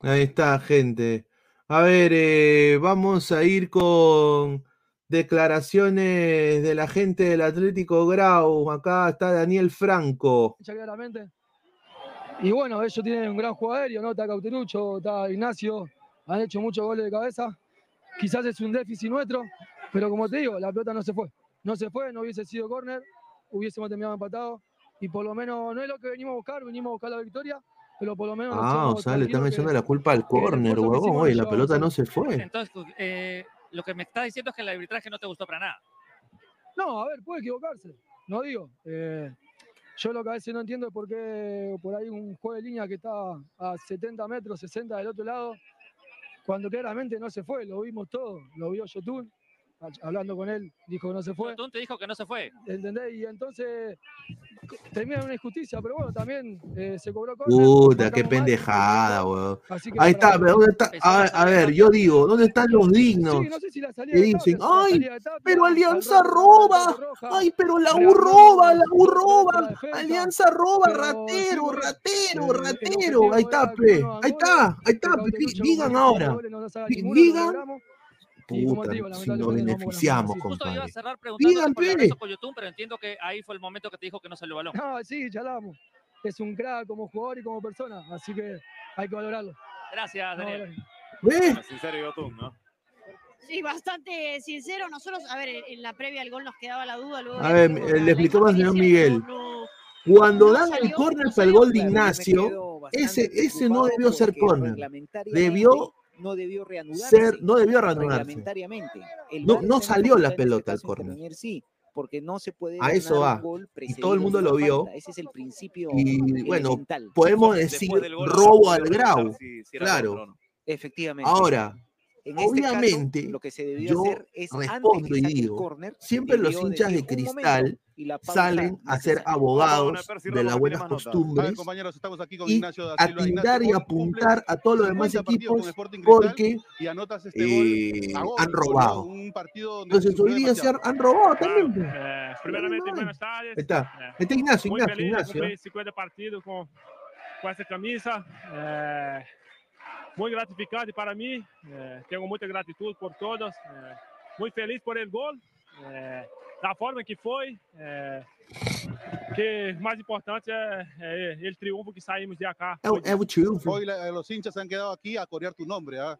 Ahí está, gente. A ver, eh, vamos a ir con declaraciones de la gente del Atlético Grau. Acá está Daniel Franco. claramente. Y bueno, ellos tienen un gran juego aéreo, ¿no? Está Cauterucho, está Ignacio, han hecho muchos goles de cabeza. Quizás es un déficit nuestro, pero como te digo, la pelota no se fue. No se fue, no hubiese sido córner, hubiésemos terminado empatado. Y por lo menos no es lo que venimos a buscar, venimos a buscar la victoria, pero por lo menos. Ah, o sea, le están echando la culpa al córner, huevón. Oye, la pelota no se fue. Entonces, eh, lo que me está diciendo es que el arbitraje no te gustó para nada. No, a ver, puede equivocarse. No digo. Eh, yo lo que a veces no entiendo es por qué por ahí un juego de línea que está a 70 metros, 60 del otro lado, cuando claramente no se fue, lo vimos todo, lo vio Yotun, hablando con él, dijo que no se fue. Yotun te dijo que no se fue. ¿Entendés? Y entonces termina en una injusticia, pero bueno, también eh, se cobró cosas. Puta, qué pendejada, weón. Ahí está, pero ¿dónde está? A, ver, yo digo, ¿dónde están los dignos? Sí, no sé si la salida que dicen, ay, pero Alianza roba, ay, pero la U roba, la U roba, Alianza roba, ratero, ratero, ratero. Ahí está, pe, ahí está, ahí está, digan ahora, digan Puta, si nos beneficiamos, no Justo iba a cerrar preguntando por el YouTube, pero entiendo que ahí fue el momento que te dijo que no salió balón. No, sí, ya damos. Es un crack como jugador y como persona, así que hay que valorarlo. Gracias, Daniel. No, sincero YouTube, ¿no? Sí, bastante sincero. Nosotros, a ver, en la previa al gol nos quedaba la duda. Luego a ver, le explicó más señor Miguel. Cuando dan el córner para el gol de Ignacio, ese, ese no debió ser córner. Debió no debió reanudarse. Ser, no debió reanudarse. no, no salió la pelota al córner. Sí, porque no se puede a eso va. y todo el mundo lo vio. ese es el principio y bueno podemos decir robo al grau. claro. Efectivamente. Ahora este Obviamente, lo que se debió yo hacer es respondo y digo, siempre los hinchas de cristal salen a ser abogados de las buenas costumbres y atindar y apuntar a todos los demás equipos porque eh, han robado. Entonces hoy día se han robado también. Pues. Eh, primeramente, buenas tardes. Está, eh, está Ignacio, Ignacio, Ignacio. 50 partidos con, con esta camisa. Eh, muito gratificante para mim. É, tenho muita gratidão por todas. É, muito feliz por el gol, é, da forma que foi. É, que mais importante é, é el triunfo que saímos de acá. É, é o triunfo. Los hinchas han quedado aqui a corear tu nome. ¿ah?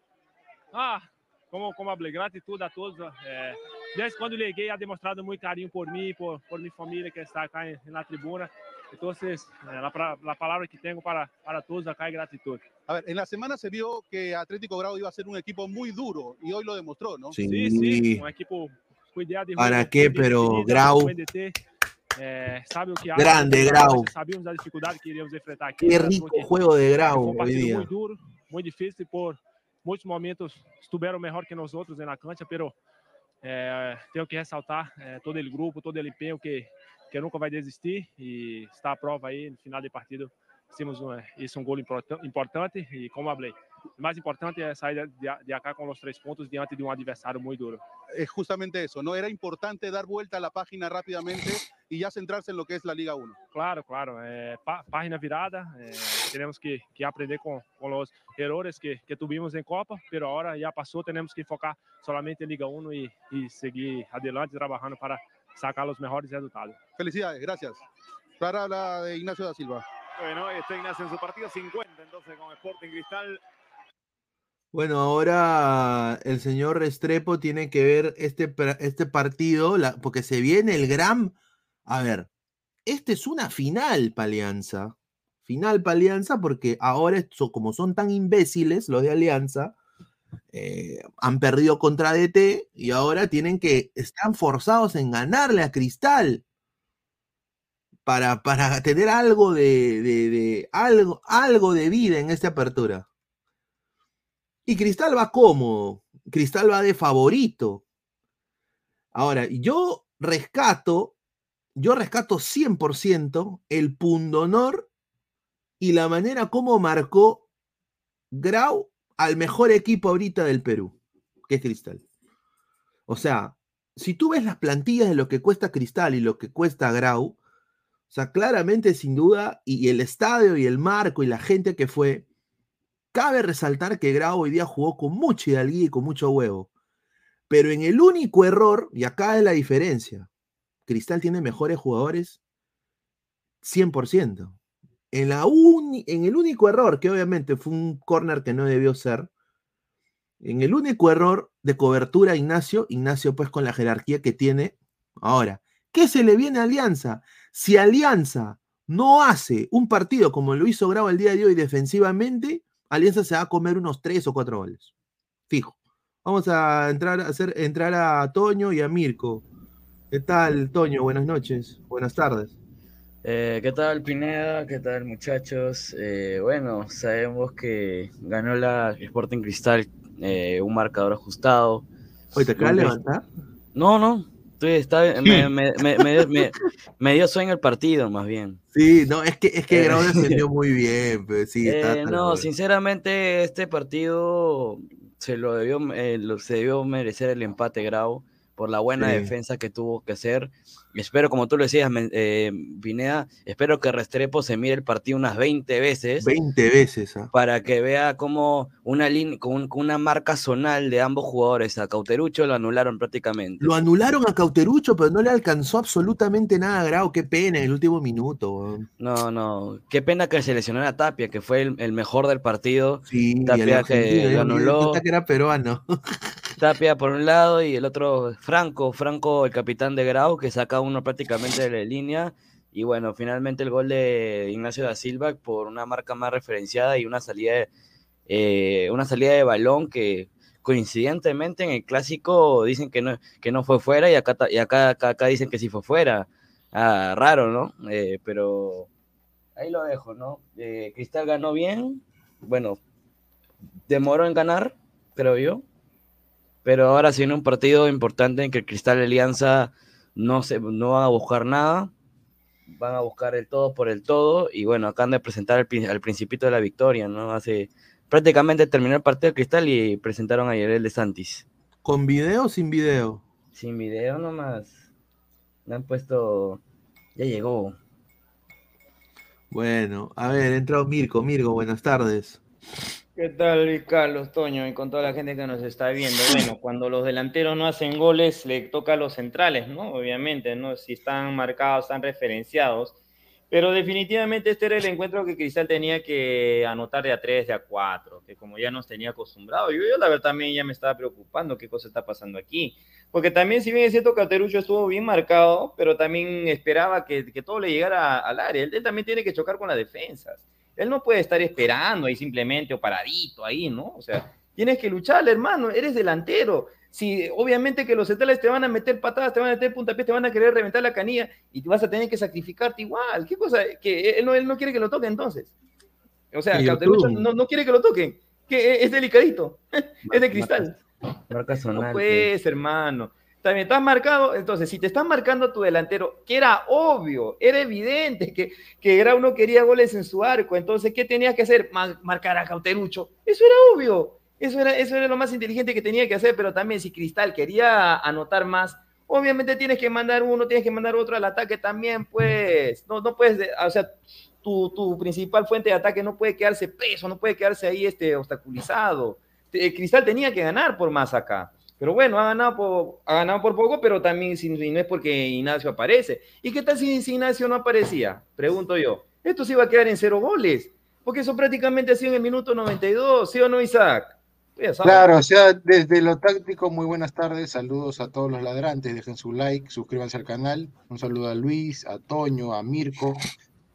ah, como, como hablei, gratidão a todos. É, desde quando liguei, ha demonstrado muito carinho por mim, por, por minha família que está acá na tribuna. Entonces, la, la, palabra que tengo para, para todos acá es gratitud. A ver, en la semana se vio que Atlético Grau iba a ser un equipo muy duro y hoy lo demostró, ¿no? Sí, sí, sí un equipo cuidado. ¿Para qué? Pero Grau... Eh, sabe que Grande Grau. Sabíamos la dificultad que iríamos enfrentar aquí. Qué rico juego de Grau hoy día. Muy duro, muy difícil por muchos momentos estuvieron mejor que nosotros en la cancha, pero eh, tengo que resaltar eh, todo el grupo, todo el empeño que, que nunca vai desistir e está à prova aí no final de partido. Fizemos um, isso um gol importante e como falei, o mais importante é sair de, de acá com os três pontos diante de um adversário muito duro. É justamente isso, não era importante dar vuelta a página rapidamente e já centrar-se em lo que é a Liga 1. Claro, claro, é, página virada, é, temos que, que aprender com, com os erros que, que tuvimos em Copa, mas agora já passou, temos que focar somente em Liga 1 e, e seguir adelante trabalhando para sacar los mejores resultados. Felicidades, gracias. Para la de Ignacio da Silva. Bueno, está Ignacio en su partido 50 entonces con Sporting Cristal. Bueno, ahora el señor Restrepo tiene que ver este, este partido, porque se viene el gran... A ver, este es una final para Alianza. Final para Alianza, porque ahora, como son tan imbéciles los de Alianza, eh, han perdido contra DT y ahora tienen que, están forzados en ganarle a Cristal para, para tener algo de, algo, algo de vida en esta apertura. Y Cristal va cómodo, Cristal va de favorito. Ahora, yo rescato, yo rescato 100% el pundonor y la manera como marcó Grau al mejor equipo ahorita del Perú, que es Cristal. O sea, si tú ves las plantillas de lo que cuesta Cristal y lo que cuesta Grau, o sea, claramente, sin duda, y, el estadio y el marco y la gente que fue, cabe resaltar que Grau hoy día jugó con mucha hidalguía y con mucho huevo. Pero en el único error, y acá es la diferencia, Cristal tiene mejores jugadores 100%. En, la en el único error, que obviamente fue un corner que no debió ser, en el único error de cobertura Ignacio, Ignacio pues con la jerarquía que tiene ahora, ¿qué se le viene a Alianza? Si Alianza no hace un partido como lo hizo Grau el día de hoy defensivamente, Alianza se va a comer unos tres o cuatro goles. Fijo. Vamos a entrar a hacer entrar a Toño y a Mirko. ¿Qué tal, Toño? Buenas noches. Buenas tardes. Eh, ¿Qué tal, Pineda? ¿Qué tal, muchachos? Eh, bueno, sabemos que ganó la Sporting Cristal eh, un marcador ajustado. Oye, ¿te acabas de levantar? No, no. Está, me, me, me, me, dio sueño el partido, más bien. Sí, no, es que, es que Grau defendió muy bien. Pues, sí, no, sinceramente, este partido se lo debió, se debió merecer el empate Grau por la buena defensa que tuvo que hacer. Espero, como tú lo decías, eh, Pineda, espero que Restrepo se mire el partido unas 20 veces. 20 veces. ¿ah? Para que vea cómo una con, una marca zonal de ambos jugadores. A Cauterucho lo anularon prácticamente. Lo anularon a Cauterucho, pero no le alcanzó absolutamente nada Grau. Qué pena en el último minuto. No, no. Qué pena que se lesionó a Tapia, que fue el, mejor del partido. Sí, Tapia que lo anuló. que era peruano. Tapia por un lado y el otro Franco, Franco el capitán de Grau que saca uno prácticamente de la línea y bueno, finalmente el gol de Ignacio da Silva por una marca más referenciada y una salida de, eh, una salida de balón que coincidentemente en el clásico dicen que no, que no fue fuera y acá, y acá, acá, dicen que sí fue fuera. Ah, raro, ¿no? Eh, pero ahí lo dejo, ¿no? Eh, Cristal ganó bien, bueno, demoró en ganar, creo yo, pero ahora sí viene un partido importante en que el Cristal Alianza no, se, no van a buscar nada, van a buscar el todo por el todo, y bueno, acaban de presentar al, principito de la victoria, ¿no? Hace prácticamente terminó el partido del Cristal y presentaron a Yerel de Santis. ¿Con video o sin video? Sin video nomás. Me han puesto. Ya llegó. Bueno, a ver, entrado Mirko. Mirko, buenas tardes. ¿Qué tal, Carlos, Toño, y con toda la gente que nos está viendo? Bueno, cuando los delanteros no hacen goles, le toca a los centrales, ¿no? Obviamente, ¿no? Si están marcados, están referenciados. Pero definitivamente este era el encuentro que Cristal tenía que anotar de a tres, de a cuatro, que como ya nos tenía acostumbrado. Yo, yo la verdad también ya me estaba preocupando qué cosa está pasando aquí. Porque también, si bien es cierto que Alterucho estuvo bien marcado, pero también esperaba que, que todo le llegara al área. él también tiene que chocar con las defensas. Él no puede estar esperando ahí simplemente o paradito ahí, ¿no? O sea, tienes que luchar, hermano, eres delantero. Si obviamente que los centrales te van a meter patadas, te van a meter puntapiés, te van a querer reventar la canilla y vas a tener que sacrificarte igual. ¿Qué cosa? Que él no, él no quiere que lo toque entonces. O sea, no, no, quiere que lo toquen. Que es delicadito. es de cristal. no pues, hermano. También estás marcado, entonces, si te están marcando a tu delantero, que era obvio, era evidente que, que era uno quería goles en su arco, entonces, ¿qué tenía que hacer? marcar a Cauterucho. Eso era obvio, eso era, eso era lo más inteligente que tenía que hacer, pero también si Cristal quería anotar más, obviamente tienes que mandar uno, tienes que mandar otro al ataque también, pues, no, no puedes, o sea, tu, tu principal fuente de ataque no puede quedarse preso, no puede quedarse ahí este, obstaculizado. Cristal tenía que ganar por más acá. Pero bueno, ha ganado por, ha ganado por poco, pero también si, no es porque Ignacio aparece. ¿Y qué tal si, Ignacio no aparecía? Pregunto yo. Esto se iba a quedar en cero goles, porque eso prácticamente ha sido en el minuto 92, ¿sí o no, Isaac? Claro, o sea, desde lo táctico, muy buenas tardes, saludos a todos los ladrantes, dejen su like, suscríbanse al canal, un saludo a Luis, a Toño, a Mirko.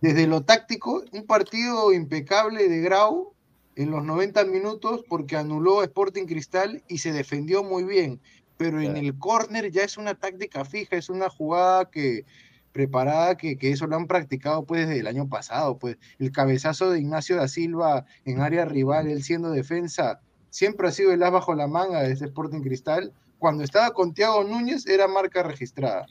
Desde lo táctico, un partido impecable de Grau, en los 90 minutos porque anuló a Sporting Cristal y se defendió muy bien. Pero en el córner ya es una táctica fija, es una jugada que preparada que, que, eso lo han practicado pues desde el año pasado, pues el cabezazo de Ignacio da Silva en área rival, él siendo defensa, siempre ha sido el as bajo la manga de ese Sporting Cristal. Cuando estaba con Thiago Núñez era marca registrada.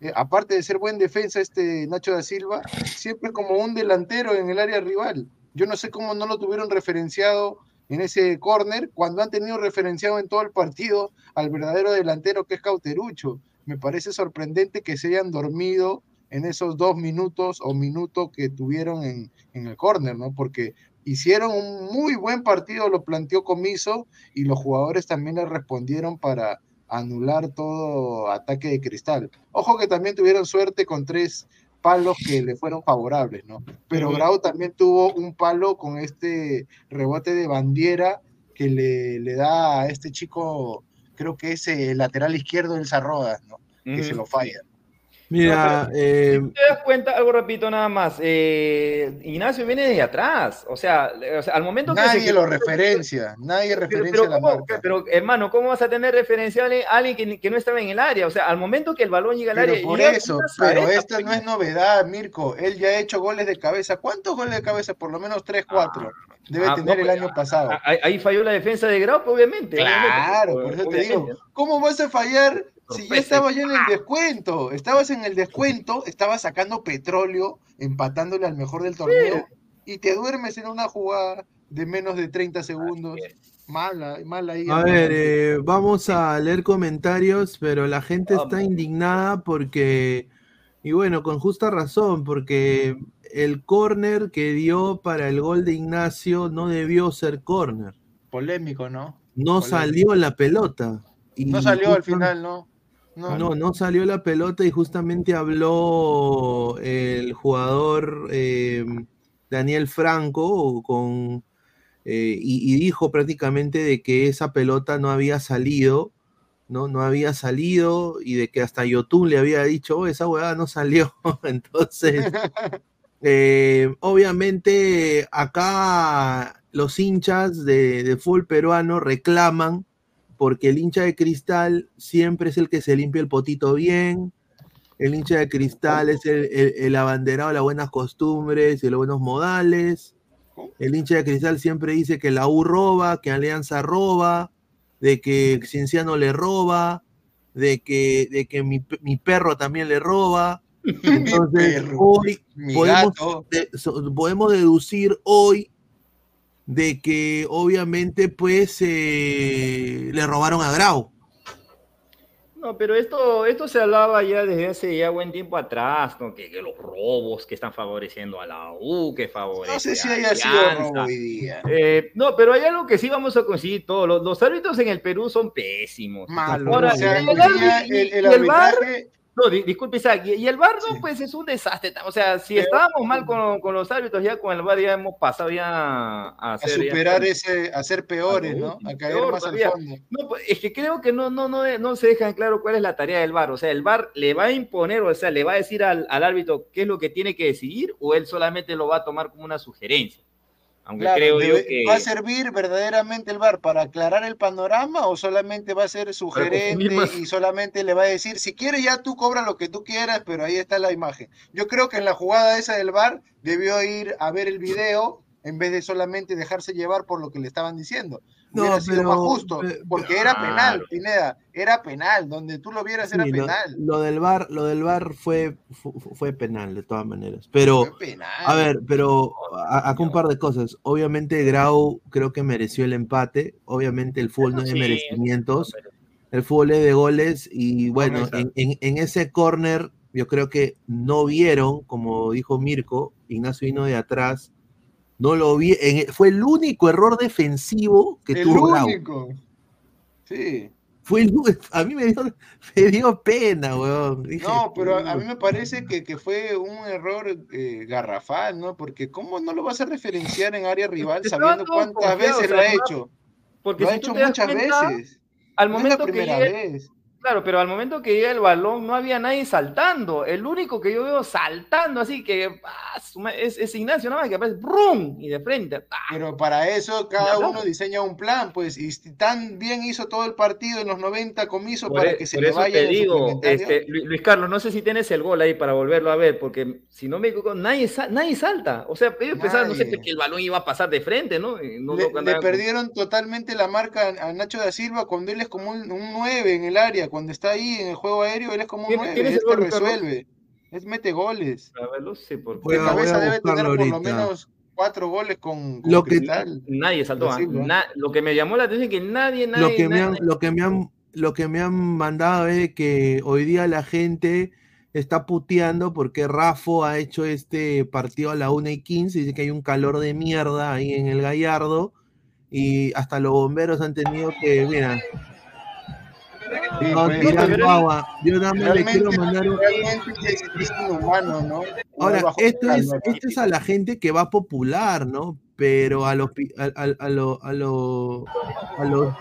Eh, aparte de ser buen defensa, este Nacho da Silva, siempre como un delantero en el área rival. Yo no sé cómo no lo tuvieron referenciado en ese córner cuando han tenido referenciado en todo el partido al verdadero delantero que es Cauterucho. Me parece sorprendente que se hayan dormido en esos dos minutos o minutos que tuvieron en, en el córner, ¿no? Porque hicieron un muy buen partido, lo planteó Comiso y los jugadores también le respondieron para anular todo ataque de cristal. Ojo que también tuvieron suerte con tres palos que le fueron favorables, ¿no? Pero Grau también tuvo un palo con este rebote de bandiera que le, le da a este chico, creo que es el lateral izquierdo del Zarrodas, ¿no? Que se lo falla. Mira, eh, ¿Te das cuenta? Algo repito nada más. Eh, Ignacio viene de atrás. O sea, o sea, al momento que. Nadie lo referencia. Nadie referencia pero, la ¿cómo? marca. Pero, hermano, ¿cómo vas a tener referencial a alguien que, que no estaba en el área? O sea, al momento que el balón llega al Pero área. por eso, pero esta no es novedad, Mirko. Él ya ha hecho goles de cabeza. ¿Cuántos goles de cabeza? Por lo menos 3, 4. Debe ah, tener no, el pues, año pasado. Ahí, ahí falló la defensa de Grau, pues, obviamente. Claro, obviamente, por eso te digo. ¿cómo vas a fallar si ya estaba ya en el descuento? Estabas en el descuento, estabas sacando petróleo, empatándole al mejor del torneo, y te duermes en una jugada de menos de 30 segundos. Mala, mala ahí. A ver, eh, vamos a leer comentarios, pero la gente está indignada porque, y bueno, con justa razón, porque el córner que dio para el gol de Ignacio no debió ser córner. Polémico, ¿no? No Polémico. salió la pelota. Y No salió al final, ¿no? No, No, salió la pelota y justamente habló el jugador eh, Daniel Franco eh, y, dijo prácticamente de que esa pelota no había salido, ¿no? No había salido y de que hasta YouTube le había dicho, "Oh, esa huevada no salió. Entonces, eh, obviamente acá los hinchas de, de fútbol peruano reclaman porque el hincha de cristal siempre es el que se limpia el potito bien, el hincha de cristal es el, el- el abanderado de las buenas costumbres y los buenos modales, el hincha de cristal siempre dice que la U roba, que Alianza roba, de que Cienciano le roba, de que, de que mi, mi perro también le roba. Entonces, perro, hoy mi podemos, gato. de- so- podemos deducir hoy de que obviamente pues eh, le robaron a Grau. No, pero esto, esto se hablaba ya desde hace ya buen tiempo atrás, ¿no? que, que los robos que están favoreciendo a la U, que favorecen No sé si haya sido robo hoy día. Eh, no, pero hay algo que sí vamos a coincidir todos. Los, los árbitros en el Perú son pésimos. Malo, Ahora, o sea, el el- no, di- disculpe, Isaac, y, y el VAR no, pues es un desastre. O sea, si estábamos mal con, con los árbitros, ya con el VAR ya hemos pasado ya a a ya- superar ese, a ser peores, ¿no? A caer Peor más al fondo. No, pues, es que creo que no, no, no, no se dejan claro cuál es la tarea del VAR. O sea, el VAR le va a imponer, o sea, le va a decir al, al árbitro qué es lo que tiene que decidir, o él solamente lo va a tomar como una sugerencia. Aunque Claro, creo yo que. ¿Va a servir verdaderamente el VAR para aclarar el panorama o solamente va a ser sugerente y solamente le va a decir, si quieres ya tú cobra lo que tú quieras, pero ahí está la imagen? Yo creo que en la jugada esa del VAR debió ir a ver el video en vez de solamente dejarse llevar por lo que le estaban diciendo. No, Hubiera sido pero- más justo, pe- porque era Claro. penal, Pineda, era penal, donde tú lo vieras era Sí, penal. lo del bar, lo del bar fue, fu- fue, penal de todas maneras. Pero, a ver, pero a- acá un par de cosas. Obviamente Grau creo que mereció el empate. Obviamente el fútbol no es de Sí, merecimientos. El fútbol es de goles. Y bueno, en- en ese corner yo creo que no vieron, como dijo Mirko, Ignacio vino de atrás. No lo vi. en- fue el único error defensivo que el tuvo Grau. único. Sí. Fue el, a mí me dio, me dio pena, weón. Dije, No, pero a, mí me parece que, que fue un error eh, garrafal, ¿no? Porque ¿cómo no lo vas a referenciar en área rival Estaban sabiendo cuántas veces lo ha hecho? Porque Lo ha si hecho muchas cuenta, veces. Al No es la momento que primera llegue- vez. Claro, pero al momento que llega el balón no había nadie saltando. El único que yo veo saltando así que ah, es, es Ignacio nada más que aparece ¡brum! y de frente. Pero para eso cada uno diseña un plan, pues, y tan bien hizo todo el partido en los 90 comiso para e- que se le vaya te digo, este, Lu- Luis Carlos, no sé si tienes el gol ahí para volverlo a ver, porque si no me equivoco, nadie, nadie salta. O sea, ellos pensaban, no sé, que el balón iba a pasar de frente, ¿no? No- le, perdieron totalmente la marca a a Nacho da Silva cuando él es como un, un 9 en el área, cuando está ahí en el juego aéreo, él es como un ¿Tienes- 9, tienes es el que gol, Carlos? resuelve, es mete goles. No sé por qué. Voy cabeza debe tener por lo menos cuatro goles con, con Lo que- Cristal. Nadie saltó. ¿ah? Na- lo que me llamó la atención es que nadie, nadie, lo que me han, nadie- lo que me han, lo que me han mandado es que hoy día la gente está puteando porque Rafo ha hecho este partido a la 1 y 15, dice que hay un calor de mierda ahí en el Gallardo y hasta los bomberos han tenido que, mira, Sí, no, pues, tirando pero agua. Yo más le quiero mandar un... realmente es, inhumano, ¿no? Ahora, esto es, esto es a la gente que va popular, ¿no? Pero a los a, a- a lo, a lo, a los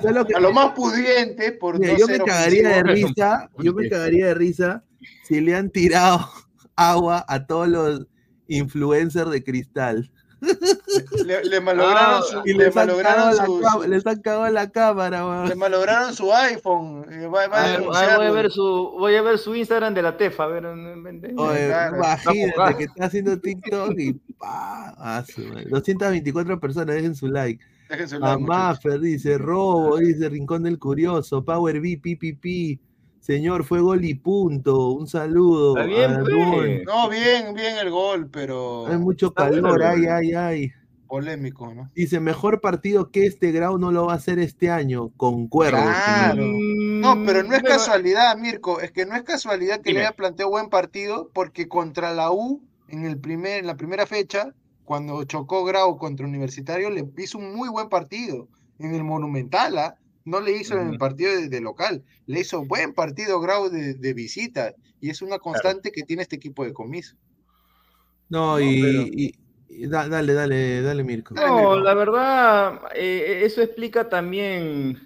¿sabes lo que- A lo más pudiente, por Mira, no yo me cagaría de risa, yo me cagaría de risa si le han tirado agua a todos los influencers de cristal. Le, le malograron Ah, su, y le malograron su, su- les han cagado la cámara, weón. le malograron su iPhone. eh, Va, va a Ah, ah, voy, a ver su, voy a ver su Instagram de la Tefa. A ver, Oye, Claro. imagínate que está haciendo TikTok y pa, a madre. 224 personas, dejen su like. Dejen su like, A Maffer dice, robo, dice Rincón del Curioso, Power B, PPP. Señor, fue gol y punto. Un saludo. Está bien, pues. No, bien, bien el gol, pero Hay mucho calor, ay, ay, ay. polémico, ¿no? Dice, mejor partido que este Grau no lo va a hacer este año. Concuerdo. Claro. No, pero no es casualidad, Mirko, es que no es casualidad que Dime. le haya planteado buen partido, porque contra la U, en, el primer, en la primera fecha, cuando chocó Grau contra Universitario, le hizo un muy buen partido. En el Monumental, ¿ah? No le hizo en el partido de, de local, le hizo buen partido Grau de, de visita, y es una constante que tiene este equipo de comiso. No, No, y, pero- y- y da- dale, dale, dale, Mirko. No, la verdad, eh, eso explica también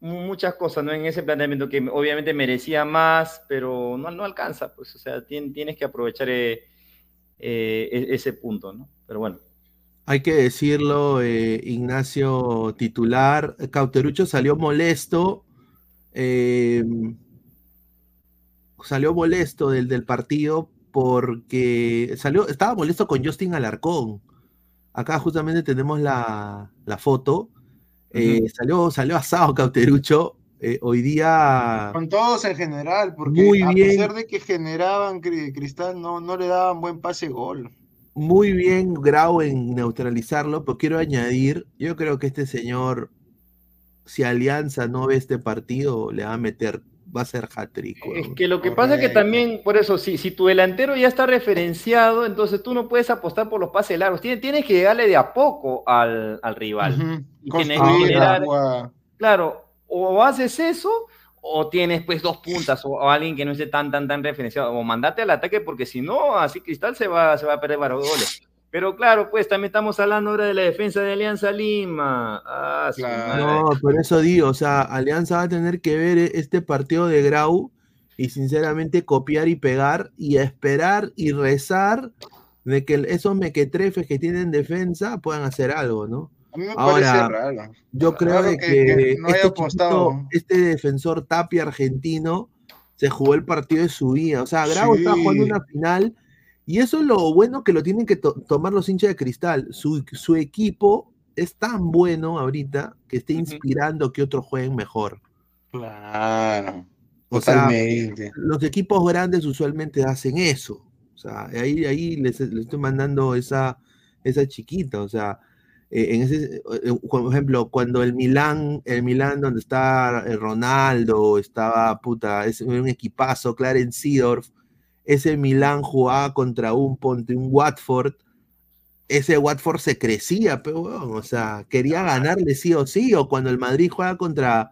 mu- muchas cosas, ¿no? En ese planteamiento que obviamente merecía más, pero no, no alcanza, pues, o sea, tien- tienes que aprovechar eh, eh, e- ese punto, ¿no? Pero bueno. Hay que decirlo, eh, Ignacio titular. Cauterucho salió molesto. eh, salió molesto del, del partido porque salió, estaba molesto con Justin Alarcón. Acá justamente tenemos la, la foto. Eh, salió, salió asado Cauterucho. eh, hoy día Con todos en general, porque Muy a bien. pesar de que generaban cri- Cristal, no, no le daban buen pase gol. Muy bien Grau en neutralizarlo, pero quiero añadir, yo creo que este señor, si Alianza no ve este partido, le va a meter, va a ser hat-trick. Es que lo que pasa es que también, por eso, si, si tu delantero ya está referenciado, entonces tú no puedes apostar por los pases largos. Tienes, tienes que llegarle de a poco al, al rival. Y tienes que generar-. Claro, o haces eso, o tienes pues dos puntas, o, o alguien que no esté tan, tan, tan referenciado, o mandate al ataque, porque si no, así Cristal se va, se va a perder varios goles. Pero claro, pues también estamos hablando ahora de la defensa de Alianza Lima. Ah, Claro. No, por eso digo, o sea, Alianza va a tener que ver este partido de Grau y sinceramente copiar y pegar y esperar y rezar de que esos mequetrefes que tienen defensa puedan hacer algo, ¿no? A mí me Ahora, parece raro. Yo creo Raro que- que, que no haya este, chiquito, este defensor Tapia argentino se jugó el partido de su vida. O sea, Grau está jugando Sí. una final y eso es lo bueno que lo tienen que to- tomar los hinchas de cristal. Su, su equipo es tan bueno ahorita que está inspirando que otros jueguen mejor. Claro. O sea, Totalmente. los equipos grandes usualmente hacen eso. O sea, ahí, ahí les, les estoy mandando esa, esa chiquita. O sea, eh, en ese, eh, por ejemplo, cuando el Milán, el Milán donde está eh, Ronaldo, estaba puta, es un equipazo, Clarence Seedorf, ese Milán jugaba contra un ponte, un Watford, ese Watford se crecía, pero o sea, quería ganarle sí o sí, o cuando el Madrid juega contra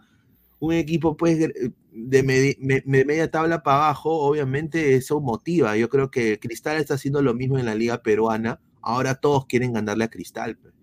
un equipo pues de, medi- me- me- media tabla para abajo, obviamente eso motiva. Yo creo que Cristal está haciendo lo mismo en la liga peruana. Ahora todos quieren ganarle a Cristal. pues.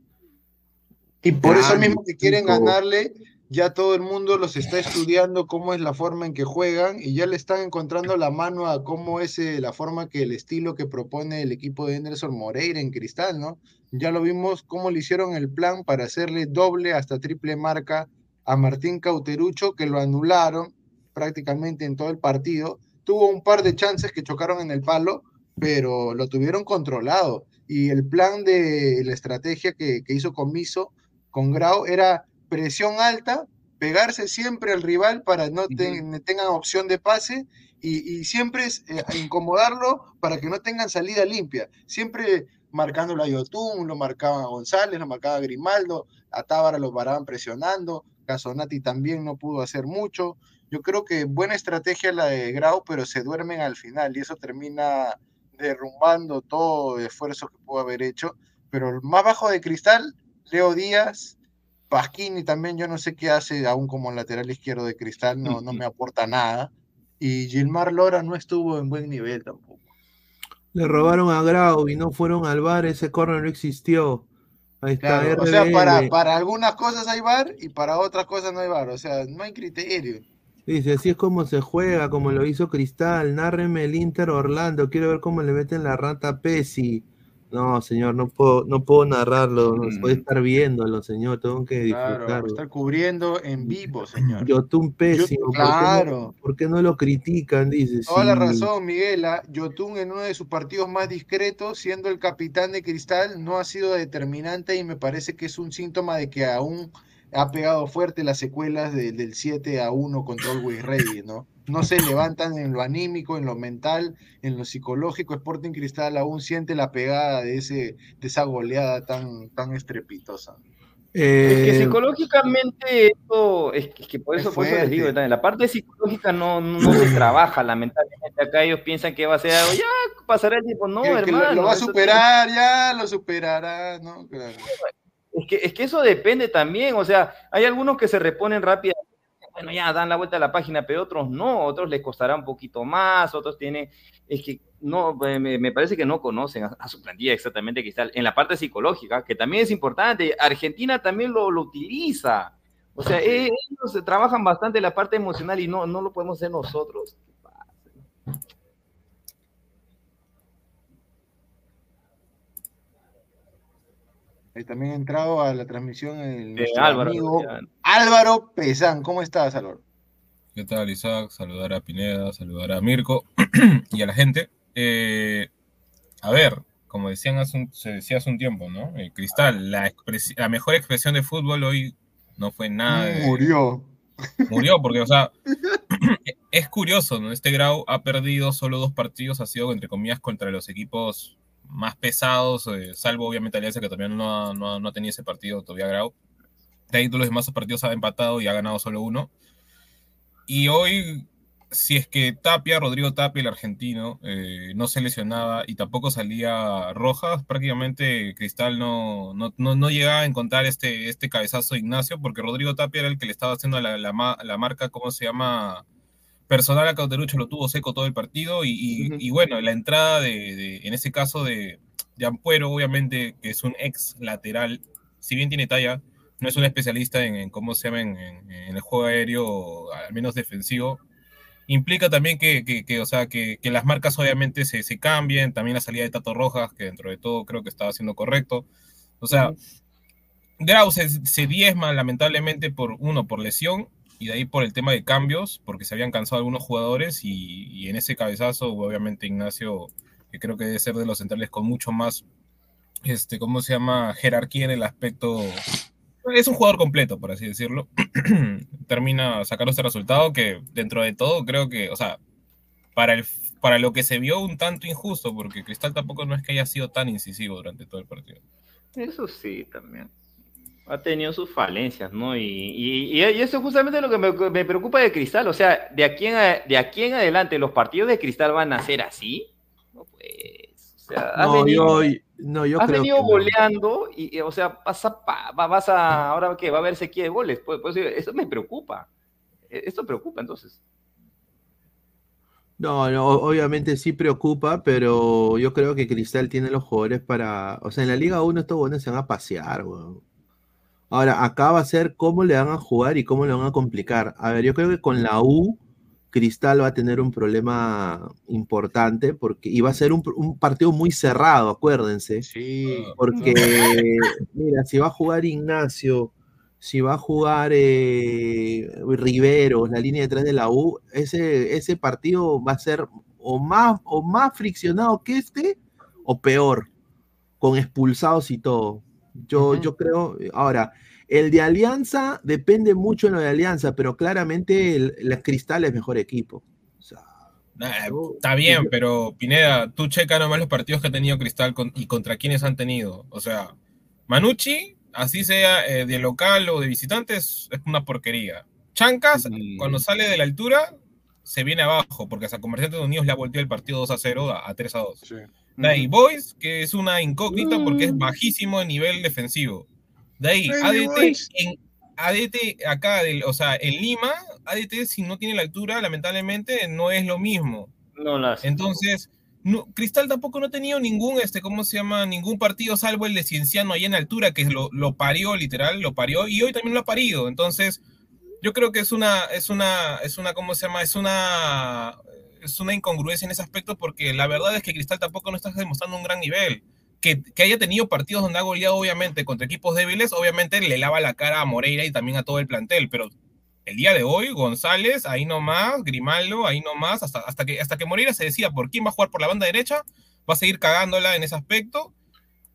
Y por eso mismo que quieren ganarle, ya todo el mundo los está estudiando cómo es la forma en que juegan y ya le están encontrando la mano a cómo es eh, la forma que el estilo que propone el equipo de Anderson Moreira en Cristal, ¿no? Ya lo vimos cómo le hicieron el plan para hacerle doble hasta triple marca a Martín Cauterucho, que lo anularon prácticamente en todo el partido. Tuvo un par de chances que chocaron en el palo, pero lo tuvieron controlado. Y el plan de la estrategia que, que hizo Comiso con Grau era presión alta, pegarse siempre al rival para no te- tengan opción de pase y, y siempre es, eh, incomodarlo para que no tengan salida limpia. Siempre marcándolo a Yotun, lo marcaban a González, lo marcaba a Grimaldo, a Tábara lo paraban presionando, Casonati también no pudo hacer mucho. Yo creo que buena estrategia la de Grau, pero se duermen al final y eso termina derrumbando todo el esfuerzo que pudo haber hecho. Pero el más bajo de Cristal, Leo Díaz, Pasquini también, yo no sé qué hace aún como lateral izquierdo de Cristal, no, no me aporta nada. Y Gilmar Lora no estuvo en buen nivel tampoco. Le robaron a Grau y no fueron al bar, ese corner no existió. Ahí está, Claro, o sea, para, para algunas cosas hay bar y para otras cosas no hay bar. O sea, no hay criterio. Dice, así es como se juega, como lo hizo Cristal. Nárreme el Inter Orlando. Quiero ver cómo le meten la rata a Pesi. No, señor, no puedo, no puedo narrarlo. No puedo estar viéndolo, señor. Tengo que Mm. Claro, disfrutarlo. estar cubriendo en vivo, señor. Yotun pésimo. ¿por qué no- claro. ¿por qué, no, lo critican? Dice. Toda la razón, Miguel. ah, Yotun en uno de sus partidos más discretos, siendo el capitán de Cristal, no ha sido determinante y me parece que es un síntoma de que aún ha pegado fuerte las secuelas de- del 7 a 1 contra Always Ready, ¿no? No se levantan en lo anímico, en lo mental, en lo psicológico. Sporting Cristal aún siente la pegada de, ese, de esa goleada tan, tan estrepitosa. Es que Eh, psicológicamente eso, es que, es que por Es eso, por eso les digo, también, la parte psicológica no, no se trabaja, lamentablemente acá ellos piensan que va a ser algo, ya pasará el tiempo, no, Que- que lo- hermano. lo va a superar, ya lo superará, ¿no? Claro. Es que, es que eso depende también, o sea, hay algunos que se reponen rápidamente, bueno, ya dan la vuelta a la página, pero otros no, otros les costará un poquito más, otros tienen, es que no, me, me parece que no conocen a, a su plantilla exactamente Cristal, en la parte psicológica, que también es importante, Argentina también lo, lo utiliza, o sea, ellos trabajan bastante la parte emocional y no, no lo podemos hacer nosotros. Ahí también ha entrado a la transmisión el Eh, Álvaro, amigo. Álvaro Pesán. ¿Cómo estás, Álvaro? ¿Qué tal, Isaac? Saludar a Pineda, saludar a Mirko y a la gente. Eh, a ver, como decían hace un- se decía hace un tiempo, ¿no? El Cristal, la, mejor expresión de fútbol hoy no fue nada de- Murió. Murió, porque, o sea, es curioso, ¿no? Este Grau ha perdido solo dos partidos, ha sido, entre comillas, contra los equipos más pesados, eh, salvo obviamente Alianza, que todavía no ha, no, no ha tenido ese partido todavía Grau. De ahí todos los demás partidos ha empatado y ha ganado solo uno. Y hoy, si es que Tapia, Rodrigo Tapia, el argentino, eh, no se lesionaba y tampoco salía Rojas, prácticamente Cristal no, no, no, llegaba a encontrar este, este cabezazo de Ignacio, porque Rodrigo Tapia era el que le estaba haciendo la, la, la marca, ¿cómo se llama? Personal a Cauterucho lo tuvo seco todo el partido y, y- y bueno, la entrada de, de- en ese caso de, de Ampuero, obviamente, que es un ex lateral, si bien tiene talla, no es un especialista en, en cómo se llama en, en- en el juego aéreo, al menos defensivo. Implica también que, que- que, o sea, que, que las marcas obviamente se, se cambien, también la salida de Tato Rojas, que dentro de todo creo que estaba haciendo correcto. O sea, Grau se, se diezma lamentablemente por uno, por lesión, y de ahí por el tema de cambios, porque se habían cansado algunos jugadores, y, en ese cabezazo, obviamente Ignacio, que creo que debe ser de los centrales con mucho más, este, ¿cómo se llama? Jerarquía en el aspecto es un jugador completo, por así decirlo. Termina sacando este resultado que dentro de todo creo que, o sea, para, el, para lo que se vio un tanto injusto, porque Cristal tampoco no es que haya sido tan incisivo durante todo el partido. Eso sí, también. Ha tenido sus falencias, ¿no? Y, y- y- eso es justamente lo que me, me preocupa de Cristal. O sea, de aquí, en, a- de aquí en adelante, ¿los partidos de Cristal van a ser así? No, pues. O sea, has No, venido, yo, no, yo has creo venido que goleando y, o sea, vas a, vas a. ¿Ahora qué? ¿Va a haber sequía de goles? Pues, pues, eso me preocupa. E- Esto preocupa, entonces. No, no, obviamente sí preocupa, pero yo creo que Cristal tiene los jugadores para. O sea, en la Liga 1 estos buenos se van a pasear, weón. Ahora, acá va a ser cómo le van a jugar y cómo le van a complicar. A ver, yo creo que con la U, Cristal va a tener un problema importante porque y va a ser un, un partido muy cerrado, acuérdense. Sí. Porque, mira, si va a jugar Ignacio, si va a jugar eh, Riveros, la línea de tres de la U, ese, ese partido va a ser o más, o más friccionado que este, o peor, con expulsados y todo. Yo, yo creo, ahora, el de Alianza depende mucho de lo de Alianza, pero claramente el, la Cristal es mejor equipo. Nah, está bien, pero Pineda, tú checa nomás los partidos que ha tenido Cristal con- y contra quienes han tenido. O sea, Manucci, así sea eh, de local o de visitantes, es una porquería. Chancas, cuando sale de la altura, se viene abajo, porque a Comerciantes Unidos le ha volteado el partido 2 a 0 a, 3 a 2. De ahí, Boys, que es una incógnita porque es bajísimo de nivel defensivo. De ahí, ADT, en, ADT acá, o sea, en Lima, ADT si no tiene la altura, lamentablemente no es lo mismo. No las. Entonces, Cristal tampoco no ha tenido ningún, este, ¿cómo se llama? Ningún partido salvo el de Cienciano ahí en altura, que lo, lo parió, literal, lo parió, y hoy también lo ha parido. Entonces, yo creo que es una, es una, es una, ¿cómo se llama? Es una, es una incongruencia en ese aspecto, porque la verdad es que Cristal tampoco no está demostrando un gran nivel. Que, que, haya tenido partidos donde ha goleado, obviamente, contra equipos débiles, obviamente le lava la cara a Moreira y también a todo el plantel, pero el día de hoy, González, ahí nomás, Grimaldo, ahí nomás, hasta, hasta, que, hasta que Moreira se decía por quién va a jugar por la banda derecha, va a seguir cagándola en ese aspecto.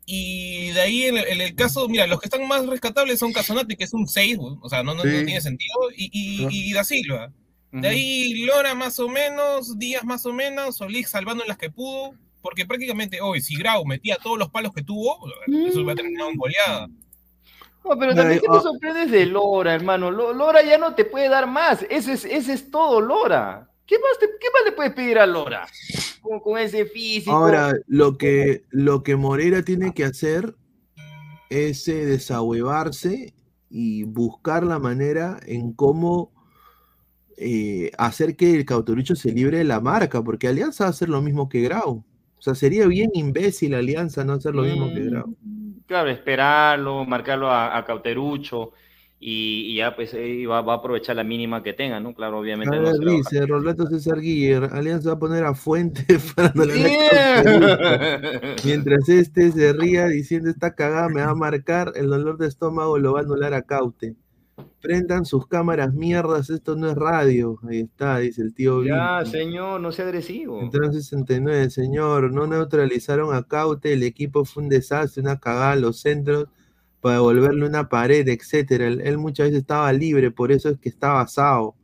Y de ahí, en el, caso, mira, los que están más rescatables son Casonati, que es un 6, o sea, no, no, tiene sentido, y, y, Da Silva. De ahí Lora más o menos, Díaz más o menos, Solís salvando en las que pudo, porque prácticamente hoy, si Grau metía todos los palos que tuvo, eso hubiera terminado en goleada. No, pero también que te sorprendes de Lora, hermano. Lora ya no te puede dar más. Ese es, ese es todo, Lora. ¿Qué más, ¿Qué más le puedes pedir a Lora? Con, ese físico. Ahora, lo que, lo que Moreira tiene que hacer es eh, desahuevarse y buscar la manera en cómo eh, hacer que el Cauterucho se libre de la marca, porque Alianza va a hacer lo mismo que Grau. O sea, sería bien imbécil Alianza no hacer lo mismo que Grau. Mm claro, esperarlo, marcarlo a, Cauterucho y, ya pues va, a aprovechar la mínima que tenga, ¿no? Claro, obviamente. A ver, dice Rolando César Guiller, Alianza va a poner a Fuente para no Mientras este se ría diciendo esta cagada me va a marcar, el dolor de estómago lo va a anular a Caute. Prendan sus cámaras, mierdas, esto no es radio. Ahí está, dice el tío. Ya, señor, no sea agresivo. Entonces 69, señor, no neutralizaron a Caute, el equipo fue un desastre, una cagada, los centros para devolverle una pared, etcétera. Él, muchas veces estaba libre, por eso es que está basado.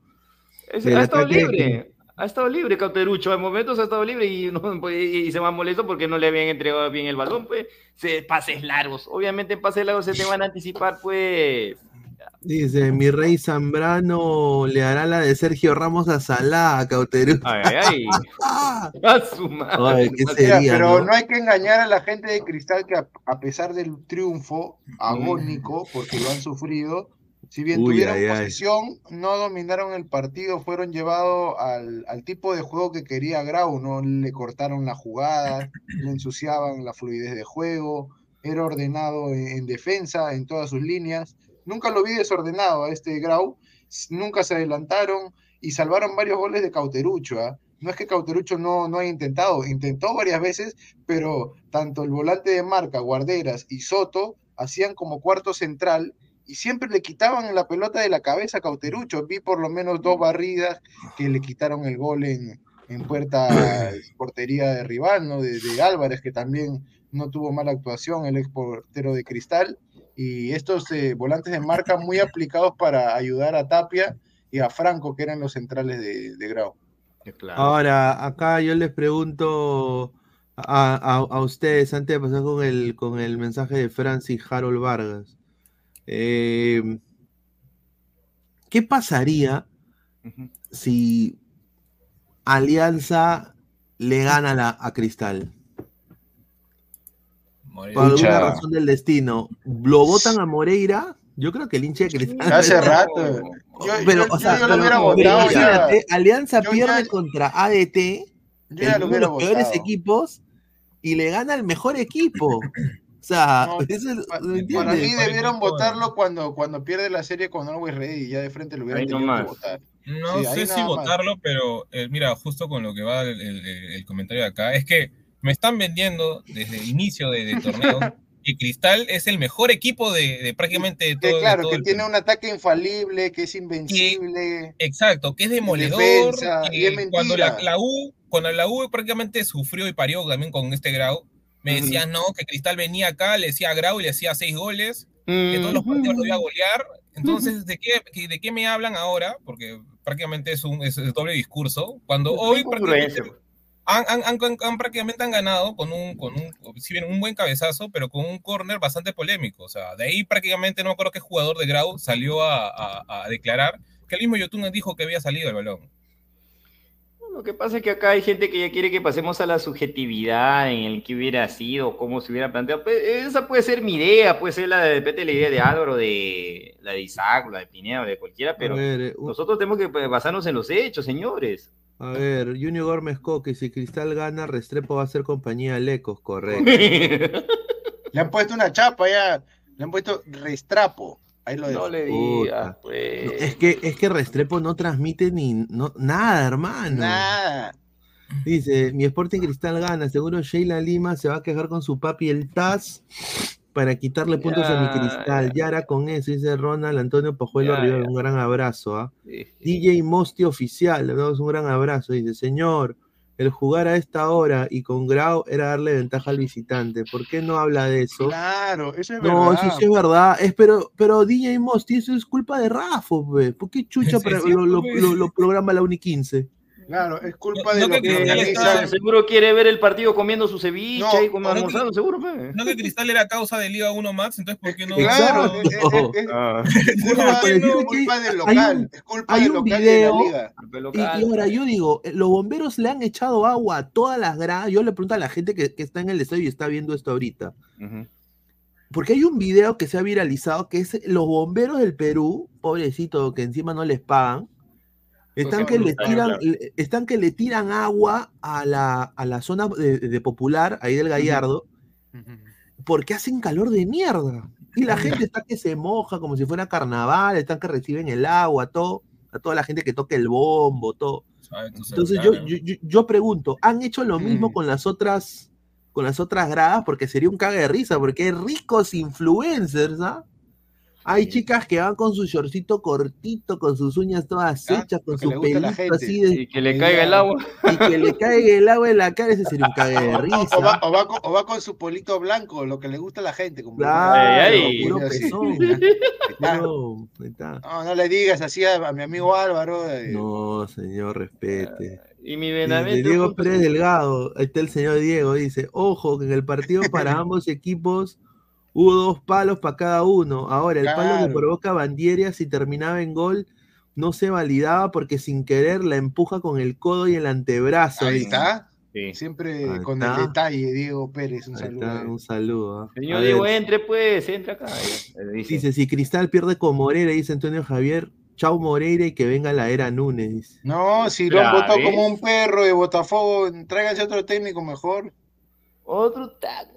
ha estado libre, ha estado libre Cauterucho, en momentos ha estado libre y, pues, y, se va molesto porque no le habían entregado bien el balón, pues, se, pases largos. Obviamente en pases largos se te van a anticipar, pues Dice, mi rey Zambrano le hará la de Sergio Ramos a Salah, a Cauterucho. Ay, ay. pero ¿no? hay que engañar a la gente de Cristal que a, pesar del triunfo agónico, porque lo han sufrido, si bien tuvieron posesión, no dominaron el partido, fueron llevados al, al, tipo de juego que quería Grau, no le cortaron la jugada, le ensuciaban la fluidez de juego, era ordenado en defensa, en todas sus líneas Nunca lo vi desordenado a este Grau, nunca se adelantaron y salvaron varios goles de Cauterucho. ¿ah? No es que Cauterucho no, no haya intentado, intentó varias veces, pero tanto el volante de marca, Guarderas y Soto hacían como cuarto central y siempre le quitaban la pelota de la cabeza a Cauterucho. Vi por lo menos dos barridas que le quitaron el gol en, en puerta portería de rival, ¿no? De, de, Álvarez, que también no tuvo mala actuación, el ex portero de Cristal y estos eh, volantes de marca muy aplicados para ayudar a Tapia y a Franco, que eran los centrales de, Grau. Ahora, acá yo les pregunto a, ustedes, antes de pasar con el, con el mensaje de Francis Harold Vargas, eh, ¿qué pasaría si Alianza le gana a Cristal? Por alguna razón del destino, lo votan a Moreira. Yo creo que el hincha de Cristal. Hace rato. pero, o sea, lo hubiera votado. Imagínate, Alianza pierde contra ADT, uno de los peores equipos, y le gana el mejor equipo. O sea, eso para mí debieron votarlo cuando, cuando pierde la serie con Always Ready y ya de frente lo hubieran tenido que votar. No sé si votarlo, pero eh, mira, justo con lo que va el, el comentario de acá, es que me están vendiendo desde el inicio de, torneo que Cristal es el mejor equipo de, prácticamente todo. claro, que tiene un ataque infalible, que es invencible. exacto, que es demoledor. y cuando la, U, cuando la U prácticamente sufrió y parió también con este Grau, me decían no, que Cristal venía acá, le decía a Grau y le hacía seis goles, que todos los partidos lo iba a golear. Entonces, ¿de qué, ¿de qué me hablan ahora? Porque prácticamente es un es doble discurso. Cuando hoy prácticamente han, prácticamente han ganado con un, con un, si bien un buen cabezazo, pero con un córner bastante polémico. O sea, de ahí prácticamente no me acuerdo qué jugador de Grau salió a, declarar que el mismo Yotun dijo que había salido el balón. Lo que pasa es que acá hay gente que ya quiere que pasemos a la subjetividad en el que hubiera sido, cómo se hubiera planteado. Pues, esa puede ser mi idea, puede ser la de, depende de la idea de Álvaro, de la de Isaac, la de Pineda, de cualquiera, pero ver, eh, nosotros tenemos que pues, basarnos en los hechos, señores. A ver, Junior Gómez Coque, si Cristal gana, Restrepo va a ser compañía de Lecos, correcto. Le han puesto una chapa ya, le han puesto restrapo. Ahí lo. No le digas, pues. No, es que es que Restrepo no transmite ni no, nada, hermano. Nada. Dice, mi Sporting Cristal gana, seguro Sheila Lima se va a quejar con su papi el Taz para quitarle puntos a mi Cristal. Ya era con eso, dice Ronald Antonio Pajuelo Ya, Rivera, ya. un gran abrazo. ¿ah? Sí, DJ Mosti Oficial, le damos un gran abrazo. Dice, señor, el jugar a esta hora y con Grau era darle ventaja al visitante. ¿Por qué no habla de eso? Claro, eso es No, verdad. eso sí es verdad. Es, pero, pero DJ Mosti, eso es culpa de Rafa, pe. ¿Por qué chucha Sí, para- sí, lo, lo- pues. lo- lo programa la Uni 15? Claro, es culpa No- de no lo que que está- Seguro quiere ver el partido comiendo su ceviche No, y como no que- almorzando, seguro. No que Cristal era causa de Liga 1 Max, entonces ¿por qué no? Claro, es, es- es- Ah, es culpa, del local, un- es culpa hay del un local video- de la liga. Y, local. y ahora yo digo, eh, los bomberos le han echado agua a todas las gradas. Yo le pregunto a la gente que, que está en el estadio y está viendo esto ahorita. Porque hay un video que se ha viralizado que es los bomberos del Perú, pobrecito, que encima no les pagan, están que le tiran, están que le tiran agua a la, a la zona de, de Popular, ahí del Gallardo, porque hacen calor de mierda. Y la gente está que se moja como si fuera carnaval, están que reciben el agua, todo, a toda la gente que toca el bombo, todo. Entonces yo, yo, yo- pregunto, ¿han hecho lo mismo Mm. con las otras con las otras gradas? Porque sería un cague de risa, porque hay ricos influencers, ¿ah? Hay chicas que van con su shortcito cortito, con sus uñas todas Ah, hechas, con su pelito así de, Y que le caiga el agua. y que le caiga el agua en la cara, ese sería un cague de O va, risa. o va con, o va con su polito blanco, lo que le gusta a la gente. como- Claro, ey. puro pezón. Ah, está. No, no le digas así a, a mi amigo Álvaro. eh, No, señor, respete. Y mi Benavente. Diego Pérez Delgado, ahí está el señor Diego, dice, ojo que en el partido para ambos equipos hubo dos palos para cada uno. Ahora, el palo que provoca Bandieria si terminaba en gol no se validaba porque sin querer la empuja con el codo y el antebrazo. Ahí está. Sí. Siempre Ahí con está. el detalle, Diego Pérez. Un Ahí saludo. está, un saludo. ¿ah? Señor Diego, entre pues, entra acá. dice. dice, si Cristal pierde con Moreira, dice Antonio Javier, chau Moreira y que venga la era Núñez. dice. No, si lo han votado como un perro de Botafogo, tráiganse otro técnico mejor. Otro tag.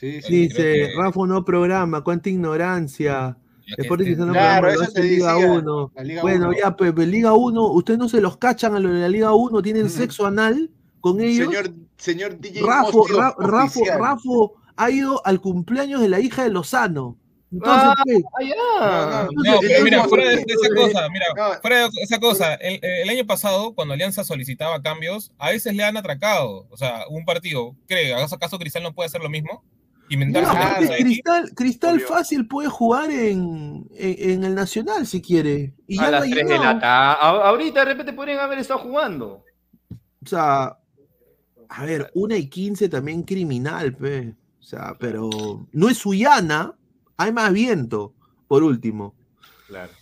Sí, sí. Dice, que- Rafa no programa, cuánta ignorancia. Que Sporting este- Cristal no Claro, programa, eso te Liga decía, 1. la Liga Bueno, uno. ya, Pepe, Liga 1, ustedes no se los cachan a lo de la Liga 1, tienen sexo anal con ellos. Señor, señor DJ Rafo, Mosti Ra- Rafo, oficial. Rafo ha ido al cumpleaños de la hija de Lozano. Entonces, Ah, ¿qué? Ah, ya. No, no, No, pero mira, fuera de, de esa cosa, mira, fuera de esa cosa, el, el año pasado, cuando Alianza solicitaba cambios, a veces le han atracado. O sea, un partido, ¿cree? ¿Acaso acaso Cristal no puede hacer lo mismo? Inventarse No. Cristal, Obvio. fácil puede jugar en, en, en el Nacional si quiere. Y ya a no las ha 3 de llegado. la tarde. Ahorita de repente podrían haber estado jugando. O sea, a ver, una y 15 también criminal, pe. O sea, pero no es Suyana, hay más viento, por último. Claro.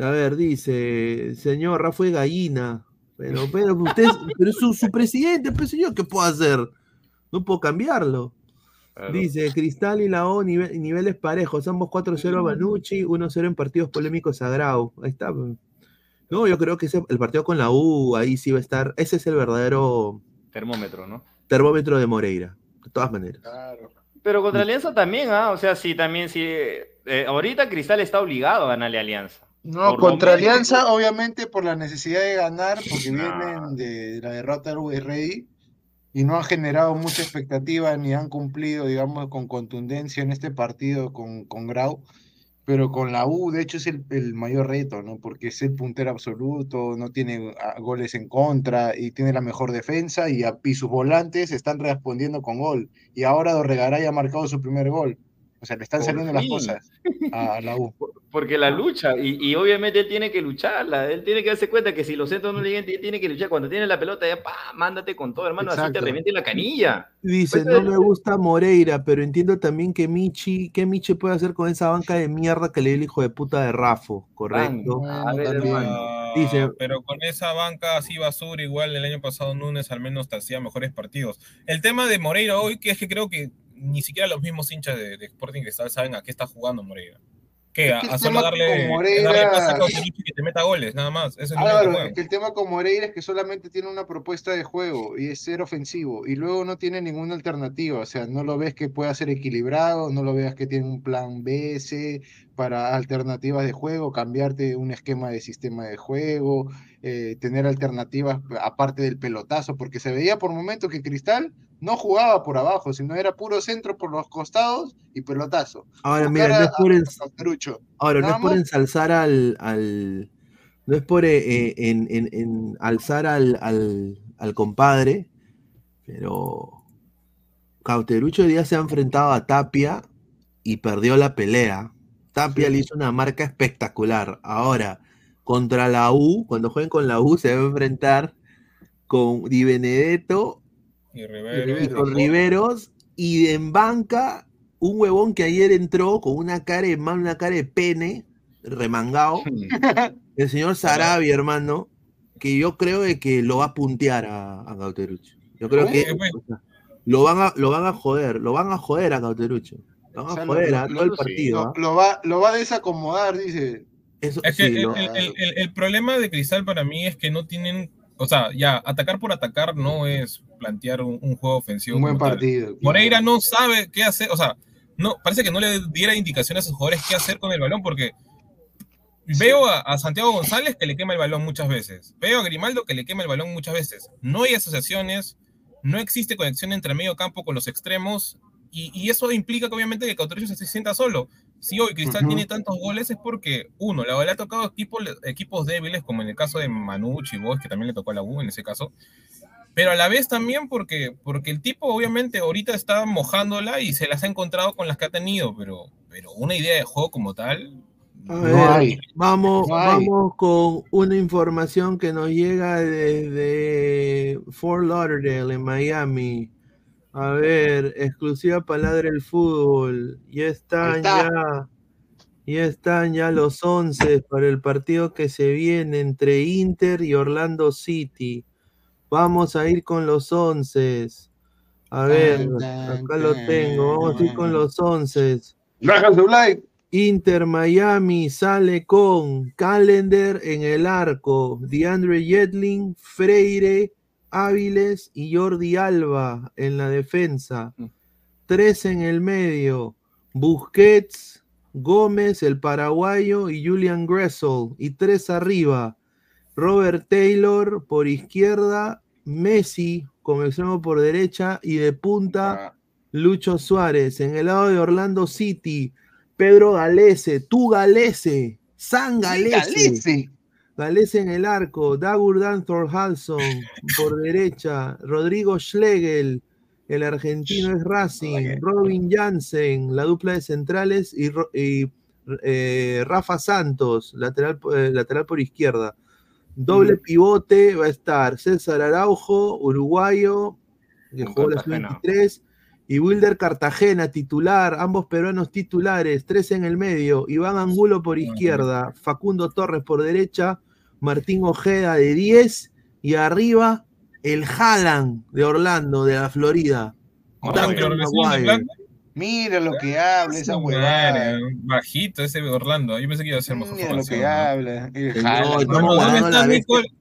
A ver, dice, señor Rafael Gallina. Pero, pero usted, pero es su, su presidente, pues señor, ¿qué puedo hacer? No puedo cambiarlo. Dice, Cristal y la O nive- niveles parejos, ambos 4-0 a Banucci, 1-0 en partidos polémicos a Grau. Ahí está. No, yo creo que ese- el partido con la U, ahí sí va a estar. Ese es el verdadero Termómetro, ¿no? termómetro de Moreira, de todas maneras. Claro. Pero contra Alianza también, ¿ah? O sea, sí, también sí. eh, ahorita Cristal está obligado a ganarle a Alianza. No, Por contra Alianza, obviamente por la necesidad de ganar, porque Nah. vienen de la derrota del Ready y no han generado mucha expectativa ni han cumplido, digamos, con contundencia en este partido con, con Grau. Pero con la U, de hecho, es el, el mayor reto, ¿no? Porque es el puntero absoluto, no tiene ah, goles en contra y tiene la mejor defensa y, a- y sus volantes están respondiendo con gol. Y ahora Dorregaray ha marcado su primer gol. O sea, le están saliendo las cosas a, la U. Porque la lucha, y, y, obviamente él tiene que lucharla, él tiene que darse cuenta que si los centros no le llegan, tiene que luchar. Cuando tiene la pelota, ya, pa, mándate con todo, hermano, así te reviente la canilla. Dice, pues, no me gusta Moreira, pero entiendo también que Michi, ¿qué Michi puede hacer con esa banca de mierda que le dio el hijo de puta de Rafo? Correcto. A ver, Dice, pero con esa banca así basura, igual el año pasado Núñez al menos te hacía mejores partidos. El tema de Moreira hoy, que es que creo que ni siquiera los mismos hinchas de, de Sporting Cristal saben a qué está jugando Moreira. ¿Qué? Es que a solo darle, con Moreira- darle pase a que te meta goles, nada más. Eso es que que el tema con Moreira es que solamente tiene una propuesta de juego y es ser ofensivo y luego no tiene ninguna alternativa, o sea, no lo ves que pueda ser equilibrado, no lo veas que tiene un plan B, C para alternativas de juego, cambiarte un esquema de sistema de juego, eh, tener alternativas aparte del pelotazo, porque se veía por momentos que Cristal no jugaba por abajo, sino era puro centro por los costados y pelotazo. Ahora, Buscar mira, no es por Cauterucho. Ahora, no es por ensalzar al, al- no es por eh, eh, en, en- en alzar al, al, al compadre, pero Cauterucho hoy día se ha enfrentado a Tapia y perdió la pelea. Tapia le hizo una marca espectacular. Ahora, contra la U, cuando jueguen con la U, se va a enfrentar con Di Benedetto Y y Rivero. con Riveros y en banca un huevón que ayer entró con una cara de man, una cara de pene remangado el señor Sarabia hermano que yo creo de que lo va a puntear a, a Cauterucho yo creo que o sea, lo van a lo van a joder lo van a joder a Cauterucho lo van O a sea, joder lo- a lo- todo el partido lo- ¿ah? lo va, lo va a desacomodar, dice. Eso, Es que sí, el, lo- el- el- el- el problema de Cristal para mí es que no tienen, o sea, ya, atacar por atacar no es plantear un, un juego ofensivo. Un buen tal. partido. Moreira no sabe qué hacer, o sea, no, parece que no le diera indicaciones a sus jugadores qué hacer con el balón, porque veo a, a Santiago González que le quema el balón muchas veces, veo a Grimaldo que le quema el balón muchas veces. No hay asociaciones, no existe conexión entre medio campo con los extremos, y, y eso implica que obviamente que Cauterucho se sienta solo. Si hoy Cristal Ujú. tiene tantos goles es porque, uno, la le ha tocado equipos, equipos débiles, como en el caso de Manucci y Bosch, que también le tocó a la U en ese caso, pero a la vez también porque, porque el tipo obviamente ahorita está mojándola y se las ha encontrado con las que ha tenido, pero, pero una idea de juego como tal. A No ver, hay. Vamos, No hay. vamos con una información que nos llega desde Fort Lauderdale, en Miami. A ver, exclusiva palabra del fútbol. Ya están está. ya, ya están ya los 11 para el partido que se viene entre Inter y Orlando City. Vamos a ir con los 11. A ver, acá lo tengo. Vamos a ir con los 11. Raja su like. Inter Miami sale con Calendar en el arco, DeAndre Yedlin, Freire, Áviles y Jordi Alba en la defensa. Tres en el medio, Busquets, Gómez, el paraguayo y Julian Gressel. Y tres arriba, Robert Taylor por izquierda, Messi con el extremo por derecha y de punta Lucho Suárez. En el lado de Orlando City, Pedro Galese, tú Galese, San Galese. Galese. En el arco, Dagur Dan Thorhalson por derecha, Rodrigo Schlegel, el argentino es Racing, Robin Jansen, la dupla de centrales y, eh, Rafa Santos, lateral, eh, lateral por izquierda. Doble pivote va a estar César Araujo, uruguayo, que jugó la Cartagena. sub-23, y Wilder Cartagena, titular, ambos peruanos titulares, tres en el medio, Iván Angulo por izquierda, Facundo Torres por derecha, Martín Ojeda de 10, y arriba el Haaland de Orlando, de la Florida. Mira lo que habla esa huevada. madre, Bajito ese de Orlando. Yo pensé que iba a ser mejor Mira lo que ¿no? habla. El estamos ¿Dónde guardando está la bestia. Nicol-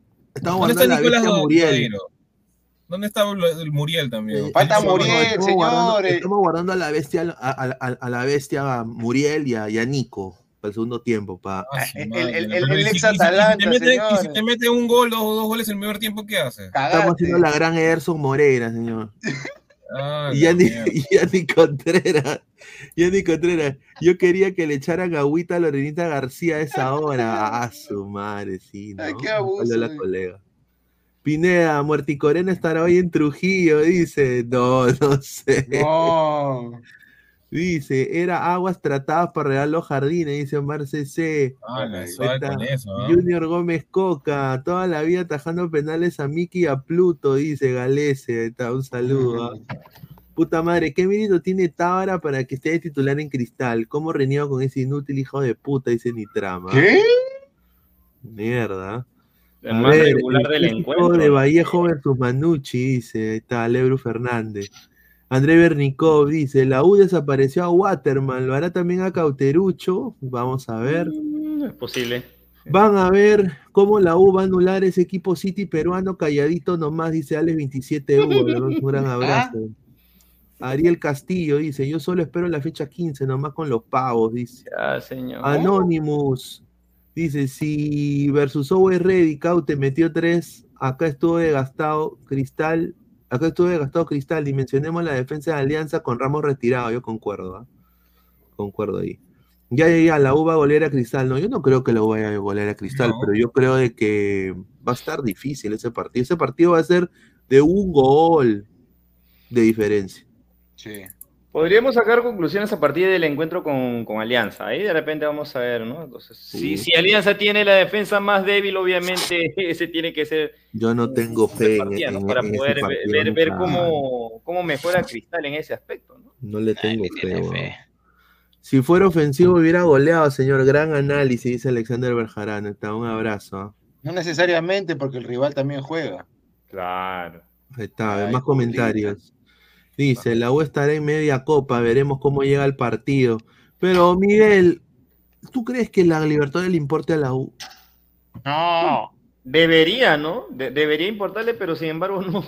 ¿Dónde está Nicolás Muriel. ¿Dónde está el- el Muriel también? Falta Felipe Muriel, guardando, señores. estamos guardando a la bestia, a, a- a- a la bestia Muriel y a, y a Nico para el segundo tiempo. Pa. Ah, El- el- el y si- ex si- y si te mete- Y si señores. te mete un gol, dos, dos goles en el primer tiempo, ¿qué haces? Estamos haciendo la gran Erson Moreira, señor. Ah, Y Yanni, mierda. y Contreras, Contreras, yo quería que le echaran agüita a Lorenita García a esa hora. A su madre, sí, ¿no? Ay, qué abuso, Hola, la colega. Pineda, Muerticorena estará hoy en Trujillo, dice. No, no sé. No. Dice, era aguas tratadas para regar los jardines, dice Marce C. Ah. Junior Gómez Coca, toda la vida atajando penales a Miki y a Pluto, dice Galese. Ahí está, un saludo. ¿ah? Puta madre, ¿qué mérito tiene Tábara para que esté de titular en cristal? ¿Cómo reniego con ese inútil hijo de puta? Dice Nitrama. ¿Qué? Mierda. El A más ver, regular el del clásico encuentro. de Vallejo versus Manucci, dice. Ahí está, Lebru Fernández. André Bernicov dice, la U desapareció a Waterman, lo hará también a Cauterucho. Vamos a ver. Mm, Es posible. Van a ver cómo la U va a anular ese equipo City peruano calladito nomás, dice Alex 27 Hugo. Un gran abrazo. Ariel Castillo dice, yo solo espero la fecha 15, nomás con los pavos, dice. Ya, señor. Anonymous dice, si versus Owe Ready, Caute metió 3, acá estuvo desgastado Cristal, acá estuvo desgastado Cristal, dimensionemos la defensa de Alianza con Ramos retirado, yo concuerdo, ¿ah? concuerdo ahí. Ya, ya, ya, la U va a golear a Cristal, no, yo no creo que la U vaya a golear a Cristal, No. pero yo creo de que va a estar difícil ese partido, ese partido va a ser de un gol de diferencia. Sí. Podríamos sacar conclusiones a partir del encuentro con, con Alianza. Ahí de repente vamos a ver, ¿no? Entonces, si, Sí. si Alianza tiene la defensa más débil, obviamente ese tiene que ser Yo no tengo fe para en poder ver, ver- cómo, cómo mejora Cristal en ese aspecto, ¿no? No le tengo fe. Si fuera ofensivo hubiera goleado, señor. Gran análisis, dice Alexander Berjarán. Está, un abrazo. ¿ah? No necesariamente porque el rival también juega. Claro. Ahí está, a ver, Ay, más comentarios. Dice, la U estará en media copa, veremos cómo llega el partido. Pero, Miguel, ¿tú crees que la Libertadores le importe a la U? No. Debería, ¿no? De- debería importarle, pero sin embargo no.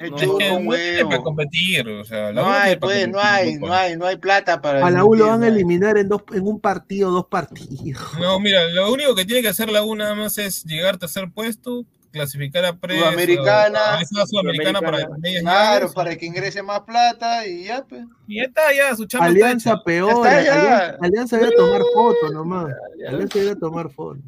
Es no- Es que Con no tiene huevo. para competir, o sea, la No hay, pues, no hay, no hay, no hay plata para. A la U lo van a eliminar en, dos, en un partido, dos partidos. No, mira, lo único que tiene que hacer la U nada más es llegar a tercer puesto, clasificar a pre Sudamericana. a esa sudamericana para Sudamericana. medias Claro, para que ingrese más plata y ya, pues. y ya está, ya su chamba Alianza peor. Ya está, ya. Alianza, Alianza iba a tomar foto nomás. Alianza iba a tomar foto.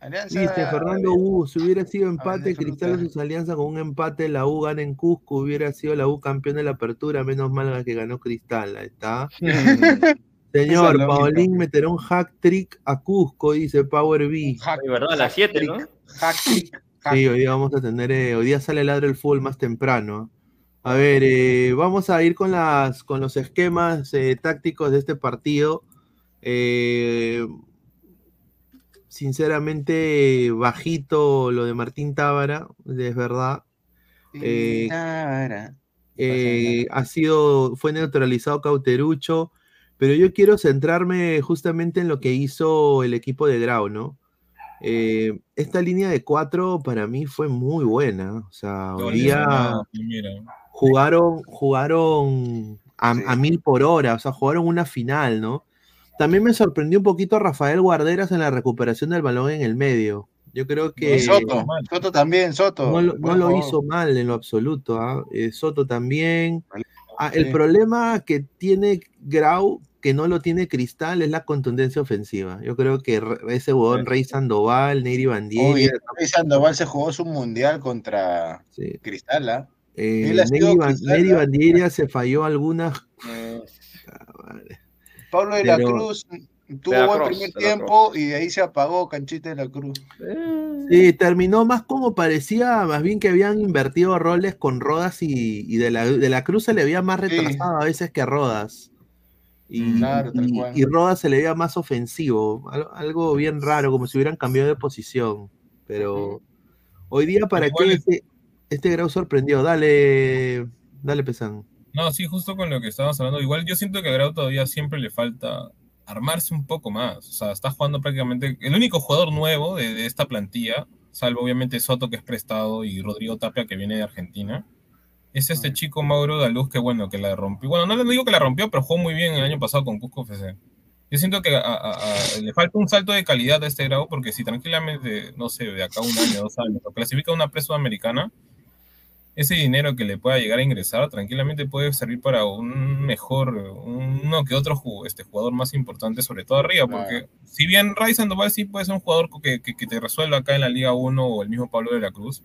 Alianza. Dice Fernando U, si hubiera sido empate, Cristal Frutal. sus alianza con un empate, la U gana en Cusco, hubiera sido la U campeón de la apertura, menos mal la que ganó Cristal, ahí está. Señor. Paulín meterá un hack trick a Cusco, dice Power B. Hack- De verdad, a las 7, ¿no? hack trick, Sí, hoy día vamos a tener, eh, hoy día sale ladre el full más temprano. A ver, eh, vamos a ir con las con los esquemas eh, tácticos de este partido. Sinceramente, bajito lo de Martín Tábara, es verdad. Tábara. Ha sido, fue neutralizado Cauterucho, pero yo quiero centrarme justamente en lo que hizo el equipo de Grau, ¿no? Eh, esta línea de cuatro para mí fue muy buena. O sea, hoy día jugaron, jugaron a, a mil por hora, o sea, jugaron una final, ¿no? También me sorprendió un poquito Rafael Guarderas en la recuperación del balón en el medio. Yo creo que Y Soto, Soto también, Soto. no lo, no hizo mal en lo absoluto. ¿ah? Eh, Soto también. Ah, el Sí. problema que tiene Grau, que no lo tiene Cristal, es la contundencia ofensiva. Yo creo que ese huevón Rey Sandoval, Neri Bandieri, Luis Sandoval se jugó su mundial contra sí. Cristal, ¿ah? Eh, Neri, Ban- Neri ¿ah? Bandieri se falló algunas. Eh, Pablo de la Pero- Cruz tuvo la buen primer tiempo y de ahí se apagó Canchita de la Cruz. Sí, terminó más como parecía, más bien que habían invertido roles con Rodas y, y de, la, de la Cruz se le veía más Sí. retrasado a veces que a Rodas. Y, Claro, tal y- cual. y Rodas se le veía más ofensivo, al- algo bien raro, como si hubieran cambiado de posición. Pero hoy día, ¿para qué es- este, este Grau sorprendió? Dale, dale, Pesan. No, sí, justo con lo que estábamos hablando. Igual yo siento que a Grau todavía siempre le falta armarse un poco más. O sea, está jugando prácticamente el único jugador nuevo de, de esta plantilla, salvo obviamente Soto que es prestado y Rodrigo Tapia que viene de Argentina. Es este chico Mauro Daluz que bueno, que la rompió. Bueno, no le digo que la rompió, pero jugó muy bien el año pasado con Cusco FC. Yo siento que a- a- a- le falta un salto de calidad a este Grau porque si tranquilamente, no sé, de acá un año, dos años, lo clasifica a una pre sudamericana, ese dinero que le pueda llegar a ingresar tranquilamente puede servir para un mejor, uno que otro este, jugador más importante, sobre todo arriba, porque si bien Ray Sandoval sí puede ser un jugador que, que- que te resuelva acá en la Liga 1 o el mismo Pablo de la Cruz,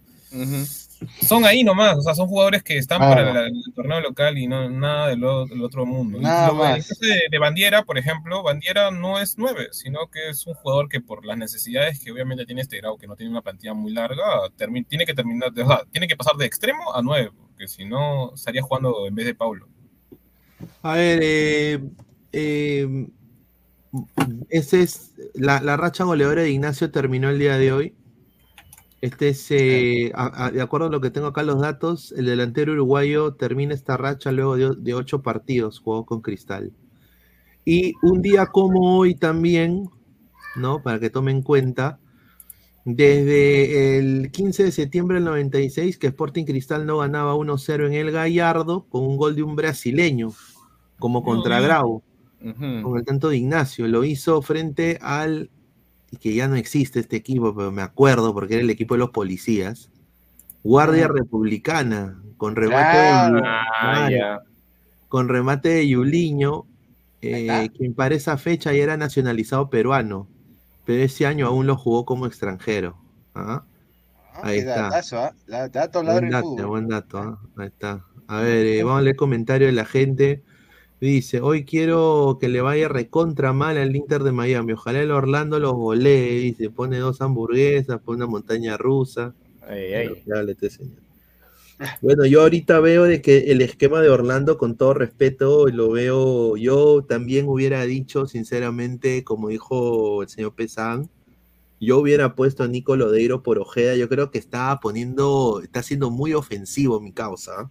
son ahí nomás, o sea, son jugadores que están Ah. para la- el, torneo local y no nada del, otro mundo. Y Nada lo- el más. caso de, de Bandiera, por ejemplo, Bandiera no es nueve, sino que es un jugador que por las necesidades que obviamente tiene este grado, que no tiene una plantilla muy larga, tiene que terminar, o sea, tiene que pasar de extremo a nueve, porque si no estaría jugando en vez de Paulo. A ver, eh, eh, ese es la, la racha goleadora de Ignacio terminó el día de hoy. Este es, eh, a- a- de acuerdo a lo que tengo acá los datos, el delantero uruguayo termina esta racha luego de, de ocho partidos jugó con Cristal. Y un día como hoy también, ¿no? Para que tomen cuenta, desde el 15 de septiembre del 96, que Sporting Cristal no ganaba 1-0 en el Gallardo, con un gol de un brasileño, como contra. Grau, con el tanto de Ignacio. Lo hizo frente al, y que ya no existe este equipo, pero me acuerdo porque era el equipo de los policías, Guardia Republicana, con remate, de, Ah, ya. con remate de Yuliño, eh, quien para esa fecha ya era nacionalizado peruano, pero ese año aún lo jugó como extranjero. ¿ah? Ahí Qué está. datazo, ¿ah? La- Dato ladra Buen dato, buen dato, ¿ah? Ahí está. A ver, eh, vamos a leer comentarios de la gente. Dice, hoy quiero que le vaya recontra mal al Inter de Miami. Ojalá el Orlando los golee. Dice, pone dos hamburguesas, pone una montaña rusa. Ay, ay. Bueno, ya le te señor. Bueno, yo ahorita veo de que el esquema de Orlando, con todo respeto, lo veo, yo también hubiera dicho, sinceramente, como dijo el señor Pesán, yo hubiera puesto a Nico Lodeiro por Ojeda, yo creo que está poniendo, está siendo muy ofensivo mi causa.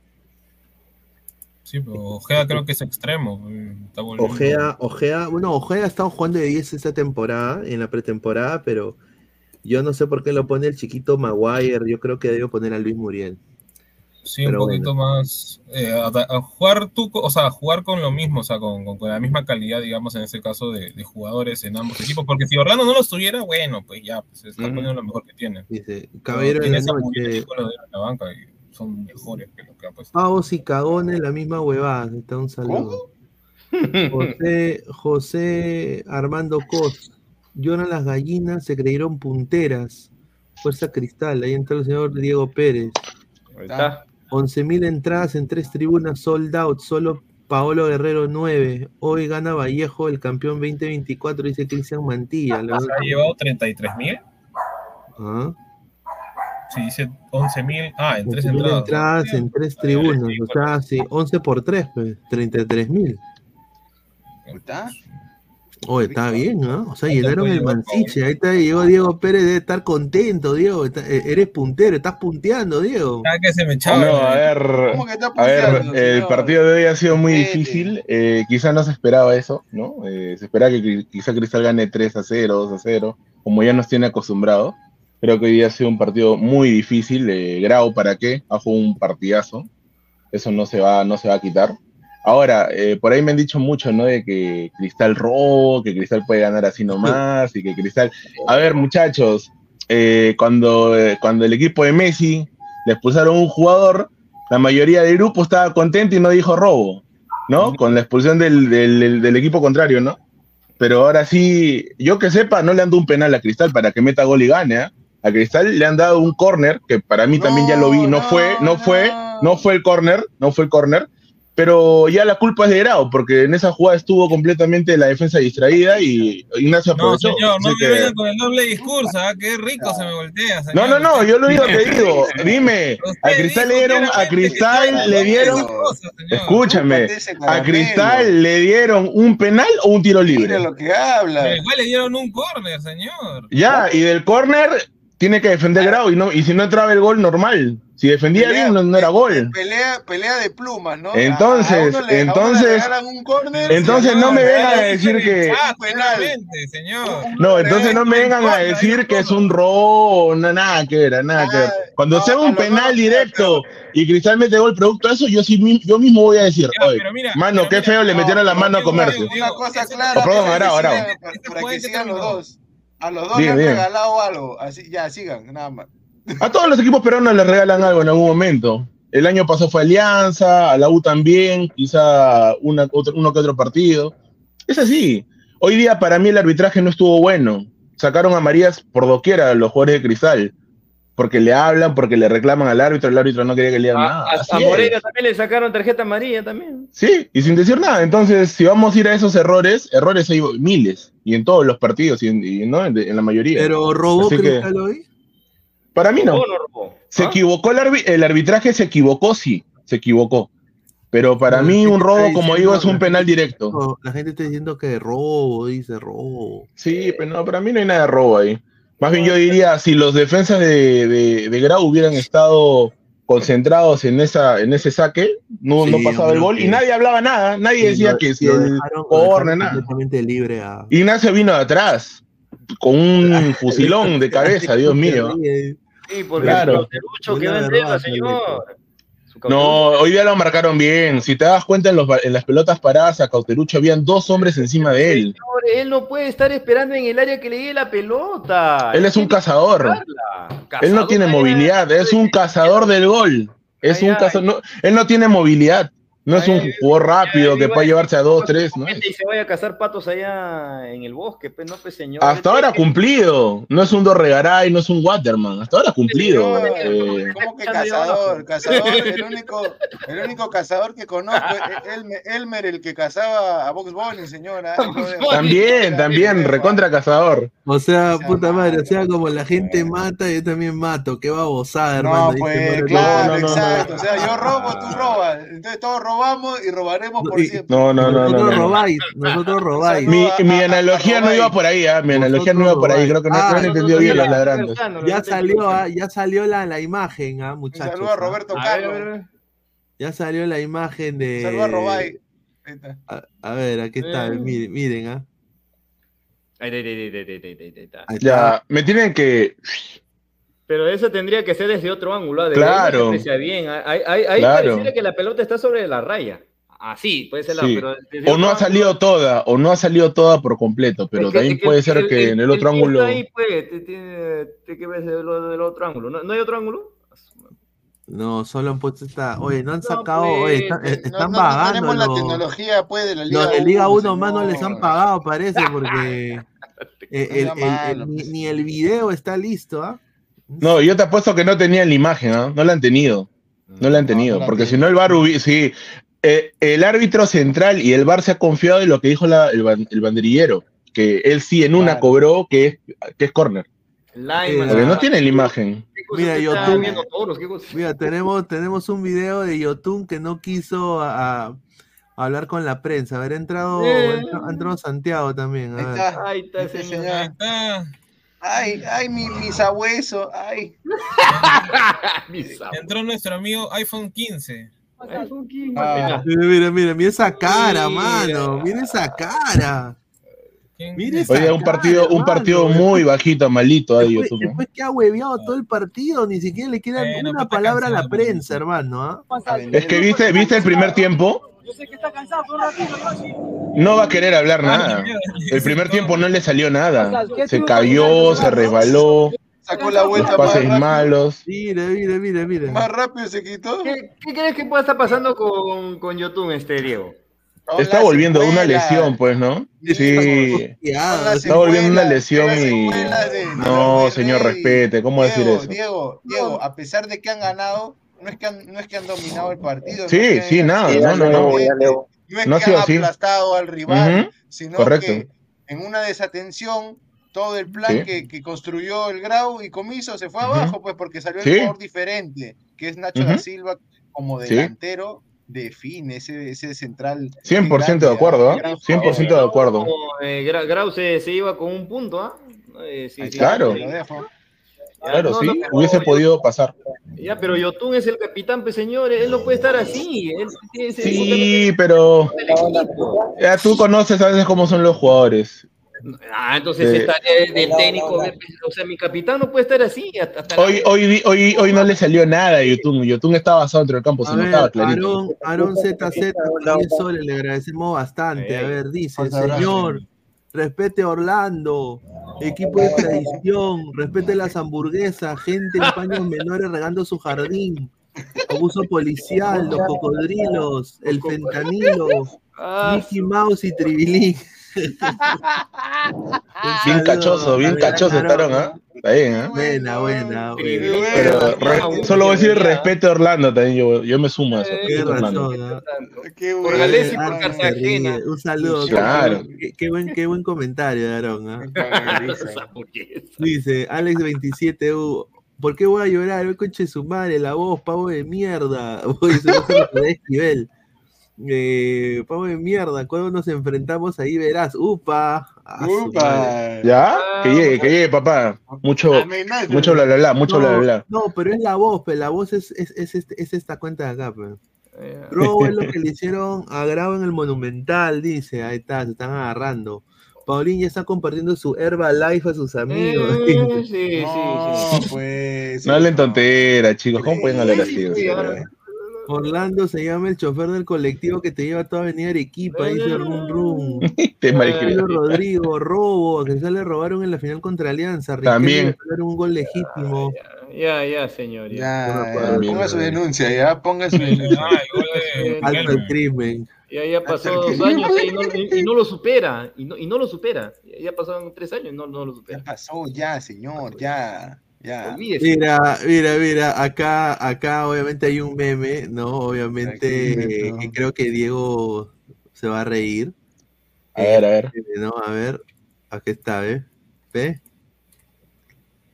Sí, pero Ojeda creo que es extremo. está Ojeda, Ojeda, bueno, Ojeda ha estado jugando de 10 esta temporada, en la pretemporada, pero yo no sé por qué lo pone el chiquito Maguire, yo creo que debe poner a Luis Muriel. Sí, un Pero poquito más. eh, a, a jugar tú, o sea, jugar con lo mismo, o sea, con, con- con la misma calidad, digamos, en este caso de, de jugadores en ambos equipos. Porque si Orlando no los tuviera, bueno, pues ya, pues está poniendo lo mejor que tiene. Dice, caballero de la esa noche. En la banca y son mejores que lo que ha puesto. Pavos y cagones, la misma huevada. Está un saludo. José, José Armando Cos. Lloran las gallinas, se creyeron punteras. Fuerza Cristal, ahí entra el señor Diego Pérez. Ahí está. 11.000 entradas en tres tribunas, sold out, solo Paolo Guerrero 9. Hoy gana Vallejo, el campeón 2024, dice Cristian Mantilla. La Se ha llevado 33 mil. Ah. Sí, dice 11 mil. Ah, en tres 11.000 entradas. entradas en tres tribunas, o sea, sí, 11 por 3, pues, 33.000. ¿Está? Oh, está bien, ¿no? O sea, llenaron el Mansiche. Ahí está, llegó Diego Pérez, debe estar contento, Diego. está- eh, eres puntero, estás punteando, Diego. Ah, que se me No, a ver, ¿Cómo que está a ver, el partido de hoy ha sido muy difícil. Eh, quizá no se esperaba eso, ¿no? Eh, se esperaba que qui- quizá Cristal gane 3 a 0, 2 a 0, como ya nos tiene acostumbrado. Creo que hoy día ha sido un partido muy difícil. Eh, Grau, ¿para qué? Ha jugado un partidazo. Eso no se va, no se va a quitar. Ahora, eh, por ahí me han dicho mucho, ¿no? De que Cristal robo, que Cristal puede ganar así nomás, y que Cristal. A ver, muchachos, eh, cuando, eh, cuando el equipo de Messi le expulsaron un jugador, la mayoría del grupo estaba contento y no dijo robo, ¿no? Con la expulsión del, del- del- del equipo contrario, ¿no? Pero ahora sí, yo que sepa, no le han dado un penal a Cristal para que meta gol y gane, ¿ah? A Cristal le han dado un córner, que para mí también ya lo vi, no, fue, no fue, no fue el córner, no fue el córner, pero ya la culpa es de Grau, porque en esa jugada estuvo completamente la defensa distraída y Ignacio No, aprovechó. señor, no me que- venga con el doble discurso, ¿ah? Qué rico se me voltea, señor. no, no, no, yo lo único que digo, dime, a Cristal le dieron, a Cristal le dieron, escúchame, a Cristal le dieron un penal o un tiro libre. Mira lo que habla. Pero igual le dieron un córner, señor. Ya, y del córner tiene que defender Grau y no, y si no entraba el gol normal, si defendía Pelea- bien no, no era gol. Pelea, pelea de plumas, ¿no? Entonces, le- entonces- un entonces no me vengan a decir que- penal. señor. No, entonces no me vengan a decir que es un robo, no, nada que ver, nada que ver. Cuando sea un penal directo y Cristal mete gol producto de eso, yo sí yo mismo voy a decir, oye, mano, qué feo le metieron la mano a comercio. Una cosa clara. Arao. sigan- para- Para que sigan los dos. A los dos Bien, le han bien. regalado algo. Así, ya, sigan, nada más. A todos los equipos peruanos les regalan algo en algún momento. El año pasado fue Alianza, a la U también, quizá una, otro, uno que otro partido. Es así. Hoy día para mí el arbitraje no estuvo bueno. Sacaron a Marías por doquiera a los jugadores de Cristal. porque le hablan, porque le reclaman al árbitro, el árbitro no quería que le digan A, nada. a- a. Moreira también le sacaron tarjeta amarilla también. Sí, y sin decir nada. Entonces, si vamos a ir a esos errores, errores hay miles, y en todos los partidos, y en, y, ¿no? en, en la mayoría. Pero robó que, Cristal hoy. para mí no. Se ¿Ah? equivocó el, arbi- el arbitraje, se equivocó, sí, se equivocó. Pero para mí un robo, como digo, es un penal directo. La gente está diciendo que robo, dice robo. Sí, pero no, para mí no hay nada de robo ahí. Más bien yo diría, si los defensas de, de, de Grau hubieran estado concentrados en esa en ese saque, no, no pasaba el gol que- y nadie hablaba nada, nadie Sí, decía lo- que si el corner, nada. completamente libre a. Ignacio vino de atrás, con un fusilón de cabeza, Dios mío. Sí, porque Claro. el quedó en deuda, señor. No, hoy día lo marcaron bien. Si te das cuenta, en, los, ba- en las pelotas paradas a Cauterucho habían dos hombres encima de él. Señor, él no puede estar esperando en el área que le llegue la pelota. Él es un cazador. Él no tiene movilidad, es un cazador del gol. Es Ay, un cazador, no- él no tiene movilidad. No es un jugador rápido que puede llevarse a dos, tres, ¿no? Y se vaya a cazar patos allá en el bosque, pues no, pues señor. Hasta ahora ha cumplido. No es un Dorregaray, no es un Waterman. Hasta ahora ha cumplido. Eh, ¿Cómo que cazador? Cazador, el único, el único cazador que conozco es Elmer, Elmer, el que cazaba a Box Bunny, señora. también, también, recontra cazador. O sea, puta madre, o sea, como la gente mata, yo también mato. Qué babosada, hermano. No, dice pues, claro, exacto. O sea, yo robo, tú robas. Entonces todos robamos y robaremos por siempre. No, no, no, no. Nosotros no, no. robáis, nosotros robáis. Mi, mi analogía no iba por ahí, ¿ah? Mi analogía no iba por ahí. Creo que no, Ah, no han entendido bien los ladrantes. Ya salió, ah, ya salió la, la imagen, ah, muchachos. saludo a Roberto ah. Carlos. Ya salió la imagen de. Un saludo a Robay. Ahí. A, a ver, aquí está, Eh. miren, miren, ah. Ahí está. Ya, me tienen que. Pero eso tendría que ser desde otro ángulo. ¿ah? De Claro. ahí no bien. ah, Ahí, ahí, ahí Claro. pareciera que la pelota está sobre la raya. Así, puede ser la. Sí. Pero desde O no ha salido toda, o no ha salido toda por completo, pero Es que- también es que puede ser el- que en el otro está ángulo. Ahí, pues, que ver del, del otro ángulo. ¿No, ¿No hay otro ángulo? No, solo han puesto esta. Oye, no han No, sacado. pues, oye, están, eh, No, están no, no pagando. tenemos la tecnología, pues, de la Liga Los de Liga 1 señor. más no les han pagado, parece, porque eh, el- el- el- ni, ni el video está listo, ¿ah? No, yo te apuesto que no tenían la imagen, ¿ah? No la han tenido. No la han tenido. la porque si no, el VAR hubi- sí. eh, el árbitro central y el VAR se ha confiado en lo que dijo la- el, ban- el banderillero. Que él sí en una Claro. cobró que es, que es corner. Porque no tienen la imagen. ¿qué cosa Mira, está cosa? Mira, tenemos, tenemos un video de Yotun que no quiso a- a hablar con la prensa. A ver, ha entrado, Eh. ha entrado- entrado Santiago también. A Ahí está. Ahí está, señor. señor. Ah, Ay, ay, mi, mi sabueso, ay. entró nuestro amigo iPhone 15. Ah, Mira, mira, mira, mira esa cara, Mira. mano. Mira esa cara. ¿Quién- Mira esa Oye, un cara, partido, un partido muy bajito, malito ahí, Después, YouTube. después que ha hueveado todo el partido, ni siquiera le queda Bueno, una palabra a la prensa, hermano. ¿ah? Es que viste, viste el primer tiempo, Yo sé que está cansado, fue un ratito, ¿no? va a querer hablar Ah, nada. El primer tiempo no le salió nada. ¿Qué Se cayó, se resbaló, sacó la vuelta más pases rápido. malos. Mira, mira, mira, mira. Más rápido se quitó. ¿Qué, qué crees que pueda estar pasando con, con YouTube, este Diego? Está Hola, volviendo de una lesión, pues, ¿no? Sí, está volviendo una lesión y... No, los señor, respete, ¿cómo decir eso? Diego, Diego, a pesar de que han ganado, no es que han, no es que han dominado el partido. Sí, no que sí, han- nada, Sí, no, no, no. no. No es que han así. aplastado al rival, Ujú, sino correcto. que en una desatención todo el plan Sí. que, que construyó el Grau y Comiso se fue abajo, pues porque salió el Sí. jugador diferente, que es Nacho da Ujú. Silva como Sí. delantero, define ese, ese central. 100% de acuerdo, ¿ah? Gran 100% de acuerdo. Eh, Gra- Grau se, se iba con un punto, ¿ah? Eh, sí, sí. Claro. Claro, no, sí, no, pero- hubiese podido pasar. Ya, pero Yotun es el capitán, pues señores, él no puede estar así. Él tiene ese- Sí, pero ya tú conoces a veces cómo son los jugadores. Ah, entonces Sí. está del técnico, o sea, mi capitán no puede estar así. Hasta, hasta la- Hoy, hoy, hoy, hoy no le salió nada a Yotun. Yotun estaba basado dentro del campo, se A notaba ver, clarito. Aarón, Aarón ZZ, 10 soles, le agradecemos bastante. A ver, dice, señor, respete Orlando, equipo de tradición, respete las hamburguesas, gente en paños menores regando su jardín, abuso policial, los cocodrilos, el fentanilo, Ah, Mickey Mouse y Tribilín. Bien cachoso, bien cachoso estaron, ¿ah? Está bien, ¿ah? Buena, buena, buena. Pero re- solo voy a decir respeto a Orlando también. Yo, yo me sumo a eso. A Orlando. razón. Qué Por bueno. Gales y por se Cartagena. ríe. Un saludo. Claro. Qué, qué buen, qué buen comentario, Darón. ¿ah? Dice Alex27U. ¿Por qué voy a llorar? El conche de su madre, la voz, pavo de mierda. Se lo esquivel. Eh, pavo de mierda, cuando nos enfrentamos ahí verás. Upa. Ah. Upa. ¿Ya? Que llegue, que llegue, papá. Mucho, Amenaza. mucho bla bla bla, mucho bla bla bla. No, pero es la voz, pero la voz es, es, es, este- es esta cuenta de acá, pues. Robo es lo que le hicieron a Grau en el Monumental, dice. Ahí está, se están agarrando. Paulín ya está compartiendo su Herbalife a sus amigos. Eh, sí, sí, No, sí. pues. No hablen tonteras, chicos. ¿Cómo pueden hablar así? Orlando se llama el chofer del colectivo que te lleva a toda Avenida Arequipa, dice Rum Rum. Te maricreo. Pablo Rodrigo, robo, a Cristal le robaron en la final contra Alianza. Riquelme También. un gol legítimo. Ya, ya, señor. Ya. Ya, ya, ponga su denuncia, ya, ponga su denuncia. Ah, Alto el crimen. Ya, ya pasó dos que- años y, no, y- y no lo supera. Y no, y no lo supera. Ya, ya pasaron tres años y no, no lo Ya supera. pasó, ya, señor, ya, ya. Mira, mira, mira, acá, acá obviamente hay un meme, ¿no? Obviamente, que creo que Diego se va a reír. A ver, a ver. Eh, ¿No? A ver, aquí está, ¿ves? ¿Ve?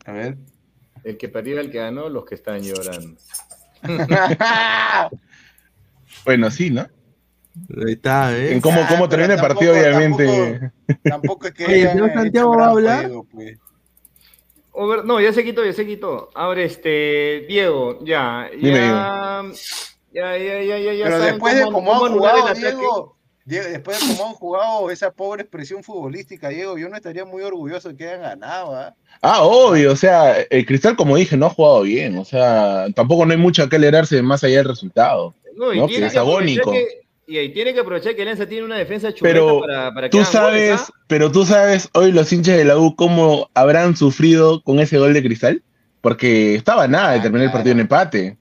A ver. El que perdió, el que ganó, los que están llorando. Bueno, sí, ¿no? Ahí está, En ¿ves? cómo, Ah, cómo pero termina el partido, tampoco- obviamente. Tampoco es que. Oye, ¿el hayan señor hecho Santiago va a hablar? pues. Over- no, ya se quitó, ya se quitó. Ahora, este, Diego, ya, Dime, ya, ya, ya, ya, ya, ya Pero saben después de cómo, han jugado. Diego, Diego, después de cómo han jugado esa pobre expresión futbolística, Diego, yo no estaría muy orgulloso de que hayan ganado, ¿ah? Ah, obvio, o sea, el Cristal, como dije, no ha jugado bien. O sea, tampoco no hay mucho que alegrarse más allá del resultado. No, y ¿no? tiene Que es agónico. que- y ahí tiene que aprovechar que Alianza tiene una defensa chuleta Pero para, para que tú hagan goles, sabes, ¿ah? pero tú sabes hoy los hinchas de la U cómo habrán sufrido con ese gol de Cristal, porque estaba nada de Ah, terminar el partido en empate.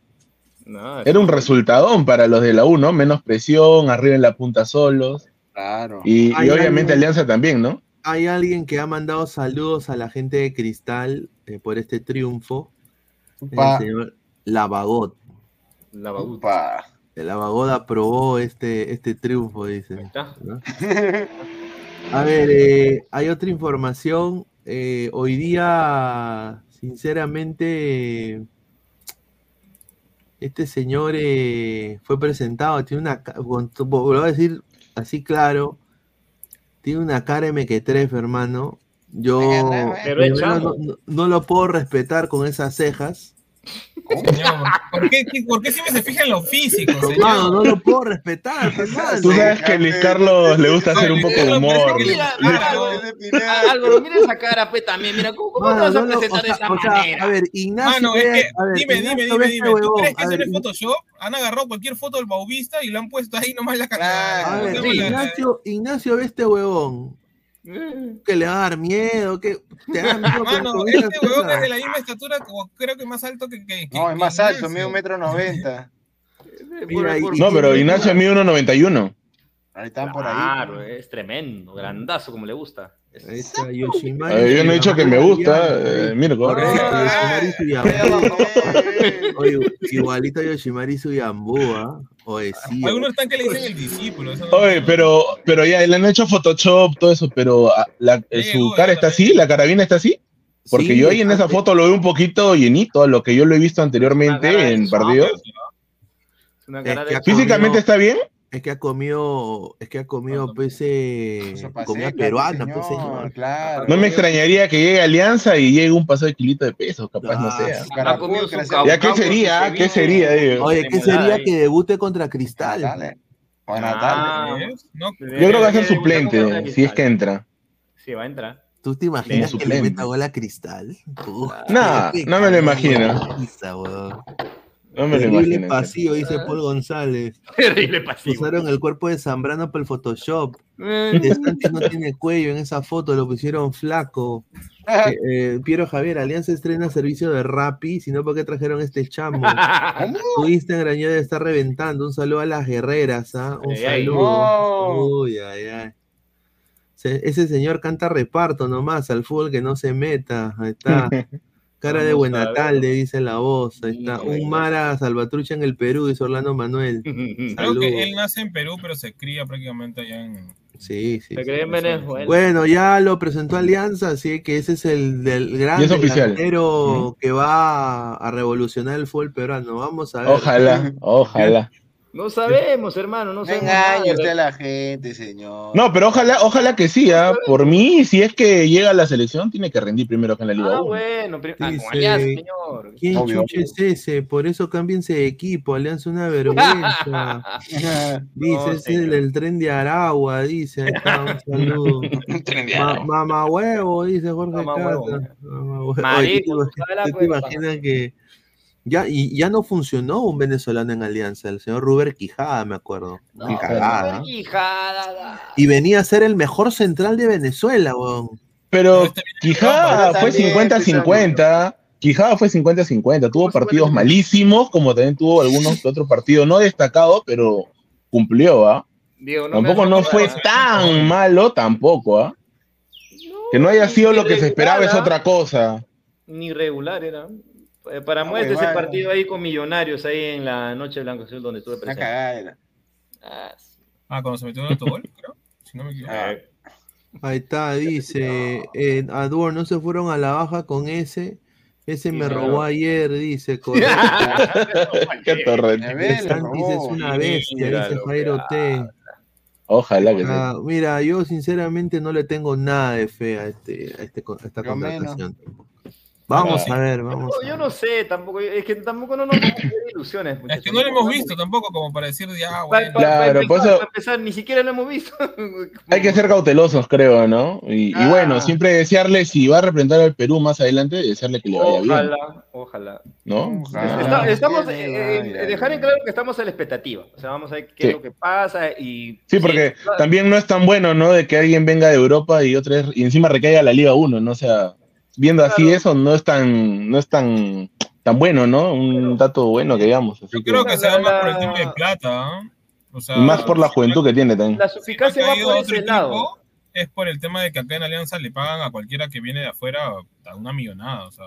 No, Era un resultadón para los de la U, ¿no? Menos presión, arriba en la punta solos. Claro. Y, obviamente Alianza también, ¿no? Hay alguien que ha mandado saludos a la gente de Cristal eh, por este triunfo. El señor Lavagot. La Lavagot aprobó este, este triunfo, dice. A ver, eh, hay otra información. eh, hoy día, sinceramente, este señor eh, fue presentado, tiene una, lo voy a decir así claro, tiene una cara de mequetrefe, hermano. Yo Pero no lo puedo respetar con esas cejas. ¿Por qué, qué- por qué siempre se fija en lo físico, señor? no lo puedo respetar, hermano. Tú sabes que a Luis Carlos le gusta hacer un poco de humor. Mira, Álvaro, mira esa cara, pues también. Mira, ¿cómo, cómo te vas a no lo- presentar de esa o sea, manera? a ver, Ignacio. Mano, es ve- que, a ver, dime, Ignacio dime, dime, dime. ¿Tú crees que eso no es Photoshop? Han agarrado cualquier foto del Baubista y le han puesto ahí nomás la Claro. A cara. ver, Ignacio, Ignacio ve este huevón. Eh, Que le va a dar miedo, que te da miedo Mano, este huevón es de la misma estatura, como creo que más alto que. que- No, es más que alto, mide un metro noventa. Mira, y- No, pero Ignacio mide 1.91. Ahí están por ahí. Claro, es tremendo, grandazo como le gusta. Ahí está Yoshimari. Yo no he dicho que me gusta, eh, Mirko. Ah. Oye, igualito a Yoshimari Suyambú, ¿ah? Oye, sí. Algunos están que le dicen el discípulo. eso no- Oye, pero, pero ya le han hecho Photoshop, todo eso, pero ah, la- eh, su cara está así, la carabina está así. Porque Sí, yo ahí en esa foto lo veo un poquito llenito, a lo que yo lo he visto anteriormente en partidos. Físicamente está bien, Es que ha comido, es que ha comido pues, eh, comida peruana, señor, pues señor. Claro. no me extrañaría que llegue Alianza y llegue un paso de kilito de peso, capaz no Ah, sea. sí. Ha comido su Carapulcra, caucao ¿Ya qué sería? se ¿Qué sería, digo? Oye, ¿qué sería que debute contra Cristal? Dale. Buenas Ah, tardes. No, Yo creo que va a ser suplente, si es que entra. Sí, va a entrar. ¿Tú te imaginas que le meta gol a Cristal? Uf, Nah, no me lo imagino. No me lo Terrible imagino. pasillo, dice Paul González. Terrible pasivo. Usaron el cuerpo de Zambrano para el Photoshop. Eh, Sánchez no tiene cuello en esa foto, lo pusieron flaco. Ah, Eh, eh, Piero Javier, Alianza estrena servicio de Rappi, si no, ¿por qué trajeron este chamo? Tu Instagram ya debe estar reventando. Un saludo a las guerreras, ¿ah? Un Ay, ay, saludo. no. Uy, ay, ay. Se- ese señor canta reparto nomás, al fútbol que no se meta. Ahí está. Cara de Vamos buen a natal, ver. le dice la voz. Ahí está. Un Mara Salvatrucha en el Perú, dice Orlando Manuel. Creo que él nace en Perú, pero se cría prácticamente allá en. Sí, sí. Se sí. cree en Venezuela. Bueno, ya lo presentó Alianza, así que ese es el del gran delantero que va a revolucionar el fútbol peruano. Vamos a ver. Ojalá, ojalá. No sabemos, hermano, no sabemos. engañe nada. usted a la gente, señor. No, pero ojalá, ojalá que sí, ¿ah? Por mí, si es que llega a la selección, tiene que rendir primero acá en la Liga Ah, 1. bueno, pri- ah, señor. ¿Quién Obvio, chuche es ese? Por eso cámbiense de equipo, Alianza una vergüenza. Dice, No, ese es el, el tren de Aragua, dice, ahí está, un saludo. Ma- Mamá huevo, dice Jorge Mamá Cata. huevo. Mamá huevo. Oye, Marico, ¿tú tú te te cueva. imaginas que ya, y ya no funcionó un venezolano en Alianza, el señor Ruber Quijada, me acuerdo. Qué cagada. Quijada. Y venía a ser el mejor central de Venezuela, weón. Pero Quijada Ahora fue también, 50-50. Quijada fue 50-50. Tuvo partidos malísimos, como también tuvo algunos otros partidos no destacados, pero cumplió, ¿ah? Diego, no Tampoco no fue tan malo, tampoco, ¿ah? Que no haya sido lo que se esperaba es irregular, otra cosa. Ni regular era. Eh, Para Ah, muestra ese partido ahí con Millonarios, ahí en la Noche Blanco Azul, donde estuve presente. Ah, sí. Ah, cuando se metió en autogol, creo. Si no me equivoco. Ahí está, dice, eh, Adur, no se fueron a la baja con ese. Ese me robó ayer, dice. correcto. Qué torrente. Santis es una bestia, dice Jairo T. Ojalá que Ah, sí. mira, yo sinceramente no le tengo nada de fe a, este, a, este, a esta Yo menos. Vamos Ah, a ver, vamos. Yo no sé, tampoco, es que tampoco no nos podemos hacer ilusiones. Es que no lo hemos visto tampoco como para decir ya, Pa- bueno. Claro, para por empezar, eso- para empezar, ni siquiera lo hemos visto. Hay que ser cautelosos, creo, ¿no? Y, y Ah. bueno, siempre desearle, si va a representar al Perú más adelante, desearle que le vaya bien, Ojalá, ojalá. ¿no? Está- Ah. estamos, Tiene, eh, eh, dejar en claro que estamos a la expectativa. O sea, vamos a ver qué Sí. es lo que pasa y... Sí, porque claro. también no es tan bueno, ¿no? De que alguien venga de Europa y otra y encima recaiga a la Liga 1, ¿no? O sea, viendo así eso no es tan, no es tan, tan bueno, ¿no? Un dato bueno que digamos. Así que, Creo que se va más por el tema de plata. ¿ah? O sea, y más por la juventud que tiene también. La suficacia va por ese lado. es por el tema de que acá en Alianza le pagan a cualquiera que viene de afuera a una millonada. O sea,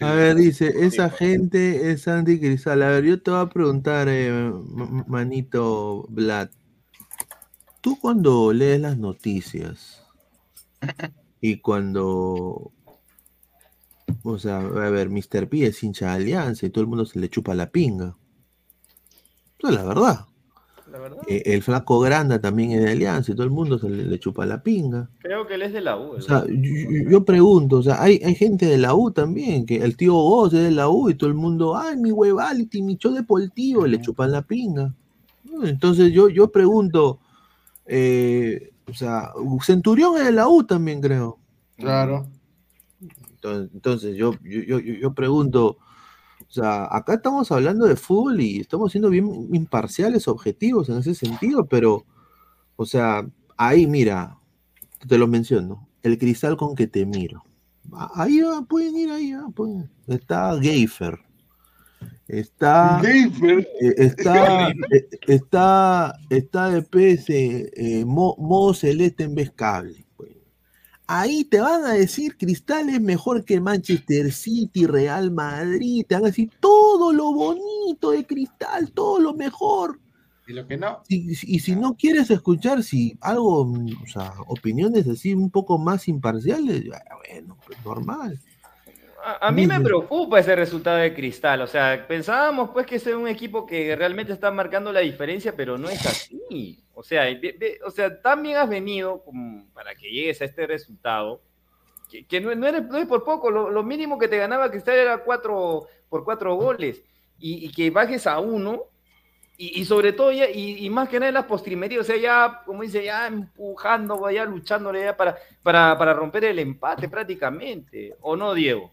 A ver, dice, esa gente es anticristal. A ver, yo te voy a preguntar, eh, manito Vlad. Tú cuando lees las noticias y cuando, o sea, a ver, Mr. P es hincha de Alianza y todo el mundo se le chupa la pinga. Eso es la verdad. La verdad, Eh, el flaco Granda también es de Alianza y todo el mundo se le, le chupa la pinga. creo que él es de la U. O sea, yo, pregunto, o sea, hay, hay gente de la U también, que el tío Goz es de la U y todo el mundo, ay, mi huevality, mi show deportivo, y le chupan la pinga. Entonces yo, yo pregunto, eh, o sea, Centurión es de la U también, creo. Claro. Entonces, yo, yo, yo, yo- pregunto, o sea, acá estamos hablando de fútbol y estamos siendo bien imparciales, objetivos en ese sentido, pero, o sea, ahí mira, te lo menciono, el cristal con que te miro. Ah, Ahí va, pueden ir ahí, ah, pueden- está Geifer. Está, Geifer. eh, está, eh, está, está de PS, eh, mo- celeste en vez cable. Ahí te van a decir Cristal es mejor que Manchester City, Real Madrid, te van a decir todo lo bonito de Cristal, todo lo mejor. Y lo que no. Y, y si no quieres escuchar si algo, o sea, opiniones así un poco más imparciales, bueno, pues normal. A, a mí me preocupa ese resultado de Cristal. O sea, pensábamos pues que ese es un equipo que realmente está marcando la diferencia, pero no es así. O sea, o sea también has venido como para que llegues a este resultado, que, que no, no eres- no es por poco. Lo, lo mínimo que te ganaba Cristal era cuatro por cuatro goles. Y, y que bajes a uno. Y, y sobre todo, ya, y, y más que nada en las postrimerías, o sea, ya, como dice, ya empujando, ya luchándole ya para, para, para romper el empate prácticamente. ¿O no, Diego?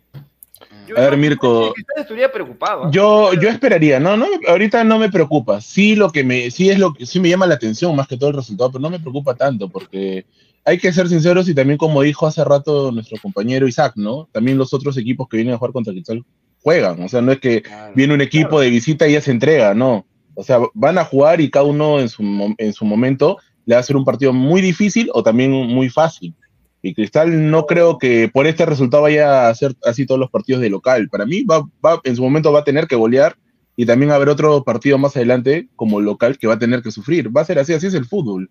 Yo- A ver, Mirko, estuviera preocupado. ¿ah? Yo, yo esperaría, no, no, ahorita no me preocupa. Sí, lo que me, sí es lo que sí me llama la atención más que todo el resultado, pero no me preocupa tanto porque hay que ser sinceros y también como dijo hace rato nuestro compañero Isaac, ¿no? También los otros equipos que vienen a jugar contra Cristal juegan, o sea, no es que viene un equipo de visita y ya se entrega, no. O sea, van a jugar y cada uno en su, en su momento le va a ser un partido muy difícil o también muy fácil. Y Cristal no creo que por este resultado vaya a ser así todos los partidos de local. Para mí, va, va, en su momento va a tener que golear y también haber otro partido más adelante como local que va a tener que sufrir. Va a ser así, así es el fútbol.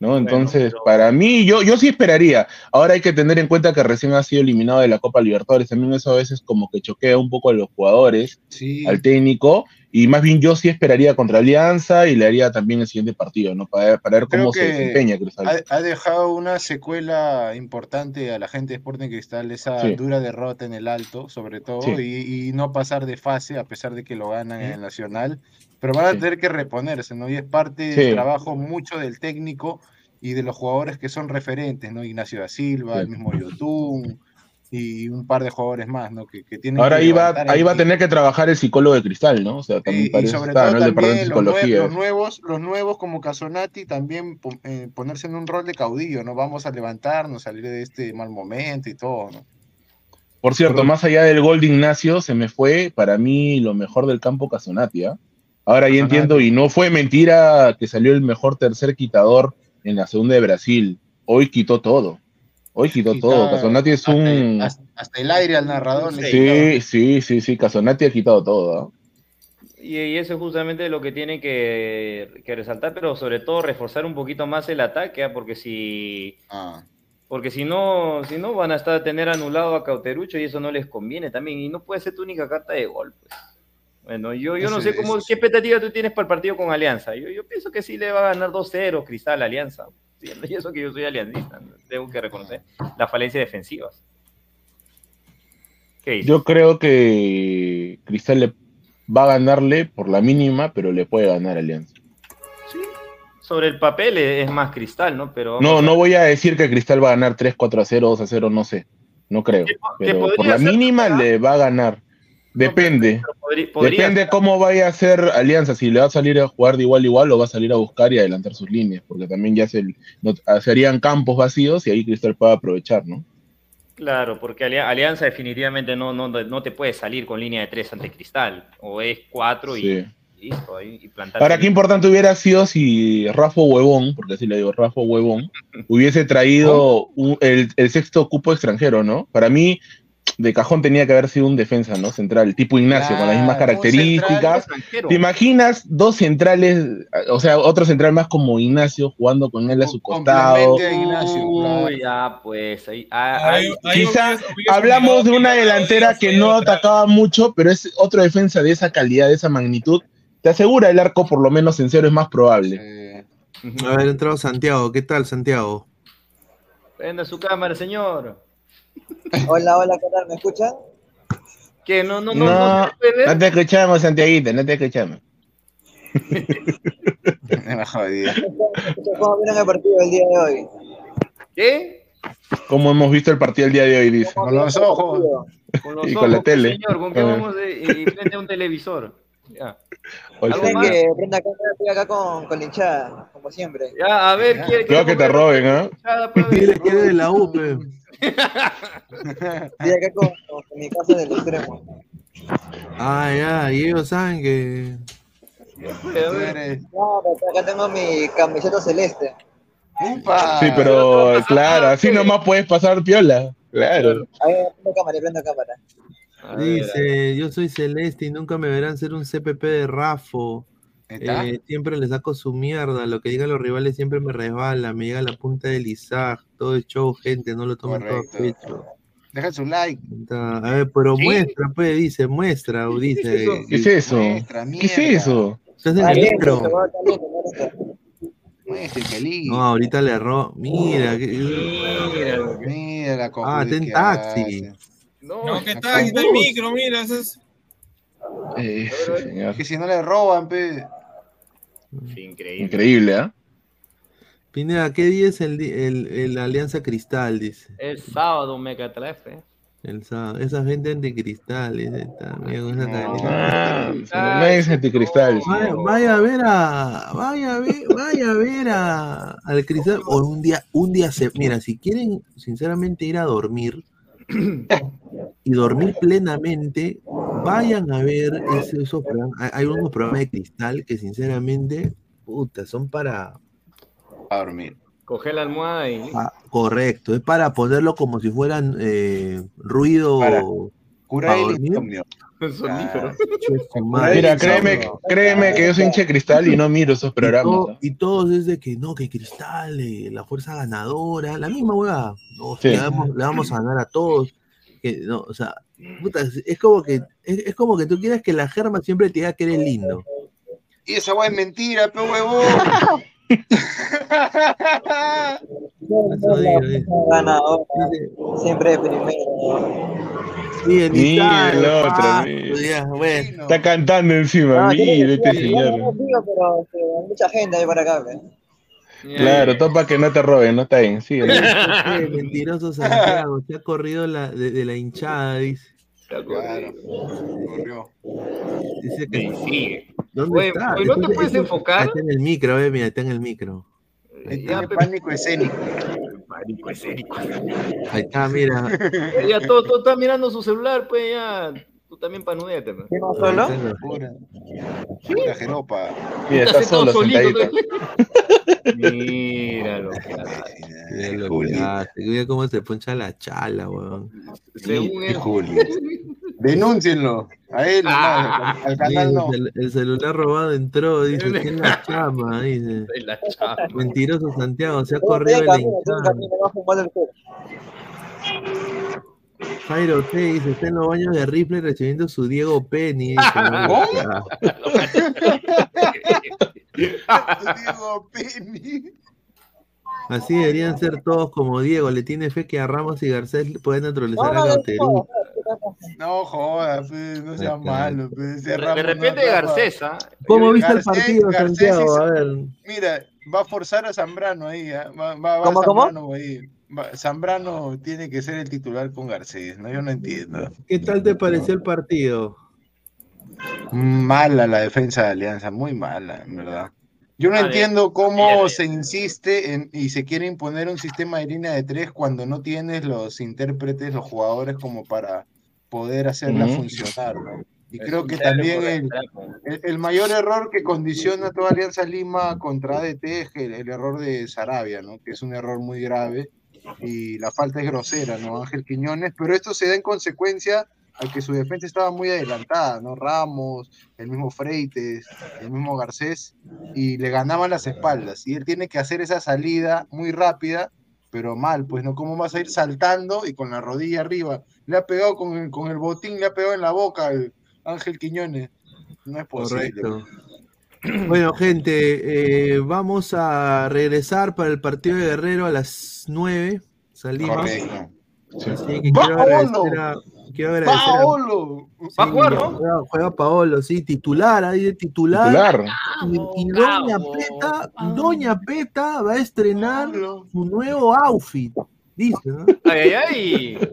¿no? Entonces, para mí, yo, yo sí esperaría. Ahora hay que tener en cuenta que recién ha sido eliminado de la Copa Libertadores. También eso a veces como que choquea un poco a los jugadores, al técnico. Y más bien yo sí esperaría contra Alianza y le haría también el siguiente partido, ¿no? Para, para ver cómo se desempeña. Ha, ha dejado una secuela importante a la gente de Sporting Cristal, esa Sí. dura derrota en el alto, sobre todo, Sí. y, y no pasar de fase a pesar de que lo ganan en el Nacional. Pero van a tener que reponerse, ¿no? Y es parte del trabajo mucho del técnico y de los jugadores que son referentes, ¿no? Ignacio da Silva, el mismo Yotun y un par de jugadores más, ¿no? Que, que tienen Ahora que ahí va, ahí va a tener que trabajar el psicólogo de Cristal, ¿no? O sea, también Y, y parece sobre está, todo también los, nue- psicología. los nuevos, los nuevos como Casonati también eh, ponerse en un rol de caudillo, ¿no? Vamos a levantarnos, salir de este mal momento y todo, ¿no? Por cierto, más allá del gol de Ignacio, se me fue para mí lo mejor del campo Casonati. ¿ah? Ahora ya entiendo, y no fue mentira que salió el mejor tercer quitador en la segunda de Brasil. Hoy quitó todo. Hoy quitó Quita todo. Casonati es hasta, un. hasta- hasta el aire al narrador Sí, sí, sí, sí. Casonati ha quitado todo. ¿ah? Y, y eso es justamente lo que tiene que, que resaltar, pero sobre todo reforzar un poquito más el ataque, ¿ah? porque si porque si no, si no van a estar a tener anulado a Cauterucho y eso no les conviene también, y no puede ser tu única carta de gol. Pues. Bueno, yo, yo no Ese- sé cómo, ese- qué expectativa tú tienes para el partido con Alianza. Yo, yo pienso que sí le va a ganar 2-0 Cristal Alianza. Sí, Y eso que yo soy aliancista, tengo que reconocer las falencias defensivas. ¿Qué dices? Yo creo que Cristal le va a ganarle por la mínima, pero le puede ganar Alianza. Sobre el papel es más Cristal, ¿no? Pero No, no voy a decir que Cristal va a ganar 3, 4 a 0, 2 a 0, no sé. No creo. Pero por la mínima le va a ganar. Depende. podría- podría Depende cómo vaya a ser Alianza, si le va a salir a jugar de igual a igual o va a salir a buscar y adelantar sus líneas, porque también ya se, no- serían campos vacíos y ahí Cristal puede aprovechar, ¿no? Claro, porque Ali- Alianza definitivamente no, no, no te puede salir con línea de tres ante Cristal. O es cuatro y listo, y plantar. Ahora, qué importante hubiera sido si Rafa Huevón, porque así le digo, Rafa Huevón, hubiese traído un- el, el sexto cupo extranjero, ¿no? Para mí, de cajón tenía que haber sido un defensa, ¿no? Central, tipo Ignacio, con las mismas características. ¿Te imaginas dos centrales, o sea, otro central más como Ignacio jugando con él a su costado? A Ignacio, claro. Uy, ya, pues. Ahí, ah, ahí- Quizá hablamos de una delantera que no atacaba mucho, pero es otro defensa de esa calidad, de esa magnitud. Te asegura el arco, por lo menos en cero, es más probable. A ver, entrado Santiago. ¿Qué tal, Santiago? Prenda su cámara, señor. Hola, hola, ¿qué tal? ¿Me escuchan? Que no, no, no, No, no te escuchamos, Santiaguito, no te escuchamos. Me. ¿Cómo vieron el partido del día de hoy? ¿Qué? Como hemos visto el partido el día de hoy, dice. Con los ojos. Con los Y ojos, con la tele. Señor, ¿con qué Ah. vamos de, y frente a un televisor? Ya. Hoy ¿Algo Miren más? que prenda cámara, estoy acá con, con la hinchada, como siempre. Ya, a ver, ¿quiere Cuidado que te roben, ¿ah? Dile que de la U, pe. Estoy acá con, con- con mi casa del extremo. Ah, ya, y ellos saben que. No, pero acá tengo mi camiseta celeste. ¡Upa! Sí, pero claro, así nomás puedes pasar piola. Claro. A ver, prendo cámara, prendo cámara. Dice, yo soy celeste y nunca me verán ser un CPP de Rafo. Eh, siempre le saco su mierda, lo que digan los rivales siempre me resbala, me llega a la punta del Isaac, todo es show, gente, no lo tomen todo pecho. Deja su like. Está- A ver, pero ¿Sí? muestra, pues, dice, muestra, o dice. ¿Qué es eso? Muestra, ¿Qué es eso? Estás en el. No, ahorita le erró. Mira, Mira la ah, está en taxi. No, que está, está el micro, mira, eso es. Eh, señor. Que si no le roban, pe. Increíble. Increíble, ¿ah? Pineda, ¿qué día es el, el, el Alianza Cristal? Dice. El sábado, Megatrefe. El sábado. Esa gente anticristal, dice. con esa Ah, carita. no es anticristal. Vaya, vaya a ver a, vaya a ver, vaya a ver a, al cristal. O un día, un día se, mira, si quieren sinceramente ir a dormir y dormir plenamente, vayan a ver ese- esos programas. Hay- Hay unos programas de cristal que sinceramente, puta, son para, A dormir. Coge la almohada y. Ah, correcto, es para ponerlo como si fueran eh, ruido. Para el insomnio. Mira, créeme, créeme que yo soy hincha de cristal y no miro esos Y, programas. y todos es de que no, que Cristal, eh, la fuerza ganadora, la misma hueá. No, Sí. le, vamos, le vamos a ganar a todos. Que, no, o sea, puta, es, como que es, es como que tú quieras que la germa siempre te diga que eres lindo. Y esa weá es mentira, pe huevón. Ganador. Siempre primero. Sí, en Mira el otro, ah, mira. ya, bueno. Está cantando encima, Ah, que- este señor. pero que hay mucha gente ahí para acá. pe. Claro, todo para que no te roben, no está bien, sí. Eh, mentiroso Santiago, se ha corrido la, de, de la hinchada, dice. Claro, corrió. Dice que, Y sigue. ¿Dónde Oye, está? oye, ¿no te puedes enfocar? Está en el micro, eh, mira, está en el micro. Tiene pe- pánico escénico. Ahí está, mira. Ya todo, todo está mirando su celular, pues ya. Tú también panuéate, pues. ¿Quién no solo? Pura, pura jeropa. Mira, está solo, solito, sentadito. Mira lo que hace. Mira cómo se poncha la chala, weón. Según él. Denúncienlo. A él, Ah. no, al, no. el, cel- el celular robado entró, dice, está en la chama, dice. la. Mentiroso Santiago, se ha corrido la camino, el. Jairo T dice, está en los baños de Ripley recibiendo su Diego Penny. dice, ¿Cómo? Diego Penny. Así deberían ser todos como Diego. Le tiene fe que a Ramos y Garcés pueden neutralizar No, a no, de Gauterú. No jodas, pe, no sea malo. pe, ese De, repente. Garcés, ¿ah? ¿Cómo viste el partido, Garcés Santiago? es- A ver. Mira, va a forzar a Zambrano ahí. ¿ah? Va, va, va ¿Cómo, cómo? Zambrano ahí. Zambrano tiene que ser el titular con Garcés, ¿no? Yo no entiendo. ¿Qué tal te pareció el partido? Mala la defensa de Alianza, muy mala, en verdad. Yo no entiendo cómo se insiste en, y se quiere imponer un sistema de línea de tres cuando no tienes los intérpretes, los jugadores como para poder hacerla Ujú. funcionar, ¿no? Y Es creo que también el, el, el mayor error que condiciona a toda Alianza Lima contra ADT es el, el error de Sarabia, ¿no? Que es un error muy grave y la falta es grosera, ¿no? Ángel Quiñones, pero esto se da en consecuencia a que su defensa estaba muy adelantada, ¿no? Ramos, el mismo Freites, el mismo Garcés, y le ganaban las espaldas. Y él tiene que hacer esa salida muy rápida, pero mal, pues, ¿no? ¿Cómo vas a ir saltando y con la rodilla arriba? Le ha pegado con el, con el botín, le ha pegado en la boca al Ángel Quiñones. No es posible. Correcto. Bueno, gente, eh, vamos a regresar para el partido de Guerrero a las 9. Salimos. Correcto. Así que quiero agradecer a. Quiero agradecer a- ¡Paolo! Sí, Va a jugar, ¿no? Juega, juega Paolo, sí, titular, ahí de titular. Titular. Y, y Doña Peta, Doña Peta va a estrenar su nuevo outfit, dice, ¿no? Ay, ay, ay.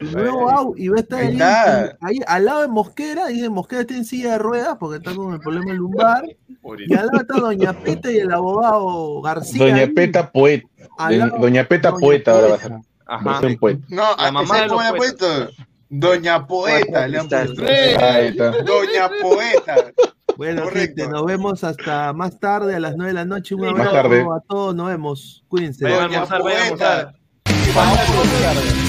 Su nuevo outfit, y va a estar Ahí ahí, está. ahí al lado de Mosquera, dice Mosquera está en silla de ruedas porque está con el problema lumbar, y al lado está Doña Peta y el abogado García. Doña ahí, Peta Poeta. lado- Doña Peta Doña Poeta ahora va a ser. Poeta. Ajá. Poeta. No, La a mamá ¿sabes de los puesto? Doña Poeta le han puesto. Doña Poeta. Bueno, Correcto. gente, nos vemos hasta más tarde, a las 9 de la noche. Un abrazo a todos, nos vemos. Cuídense. Doña almorzar, vayan a Poeta. Vamos a almorzar.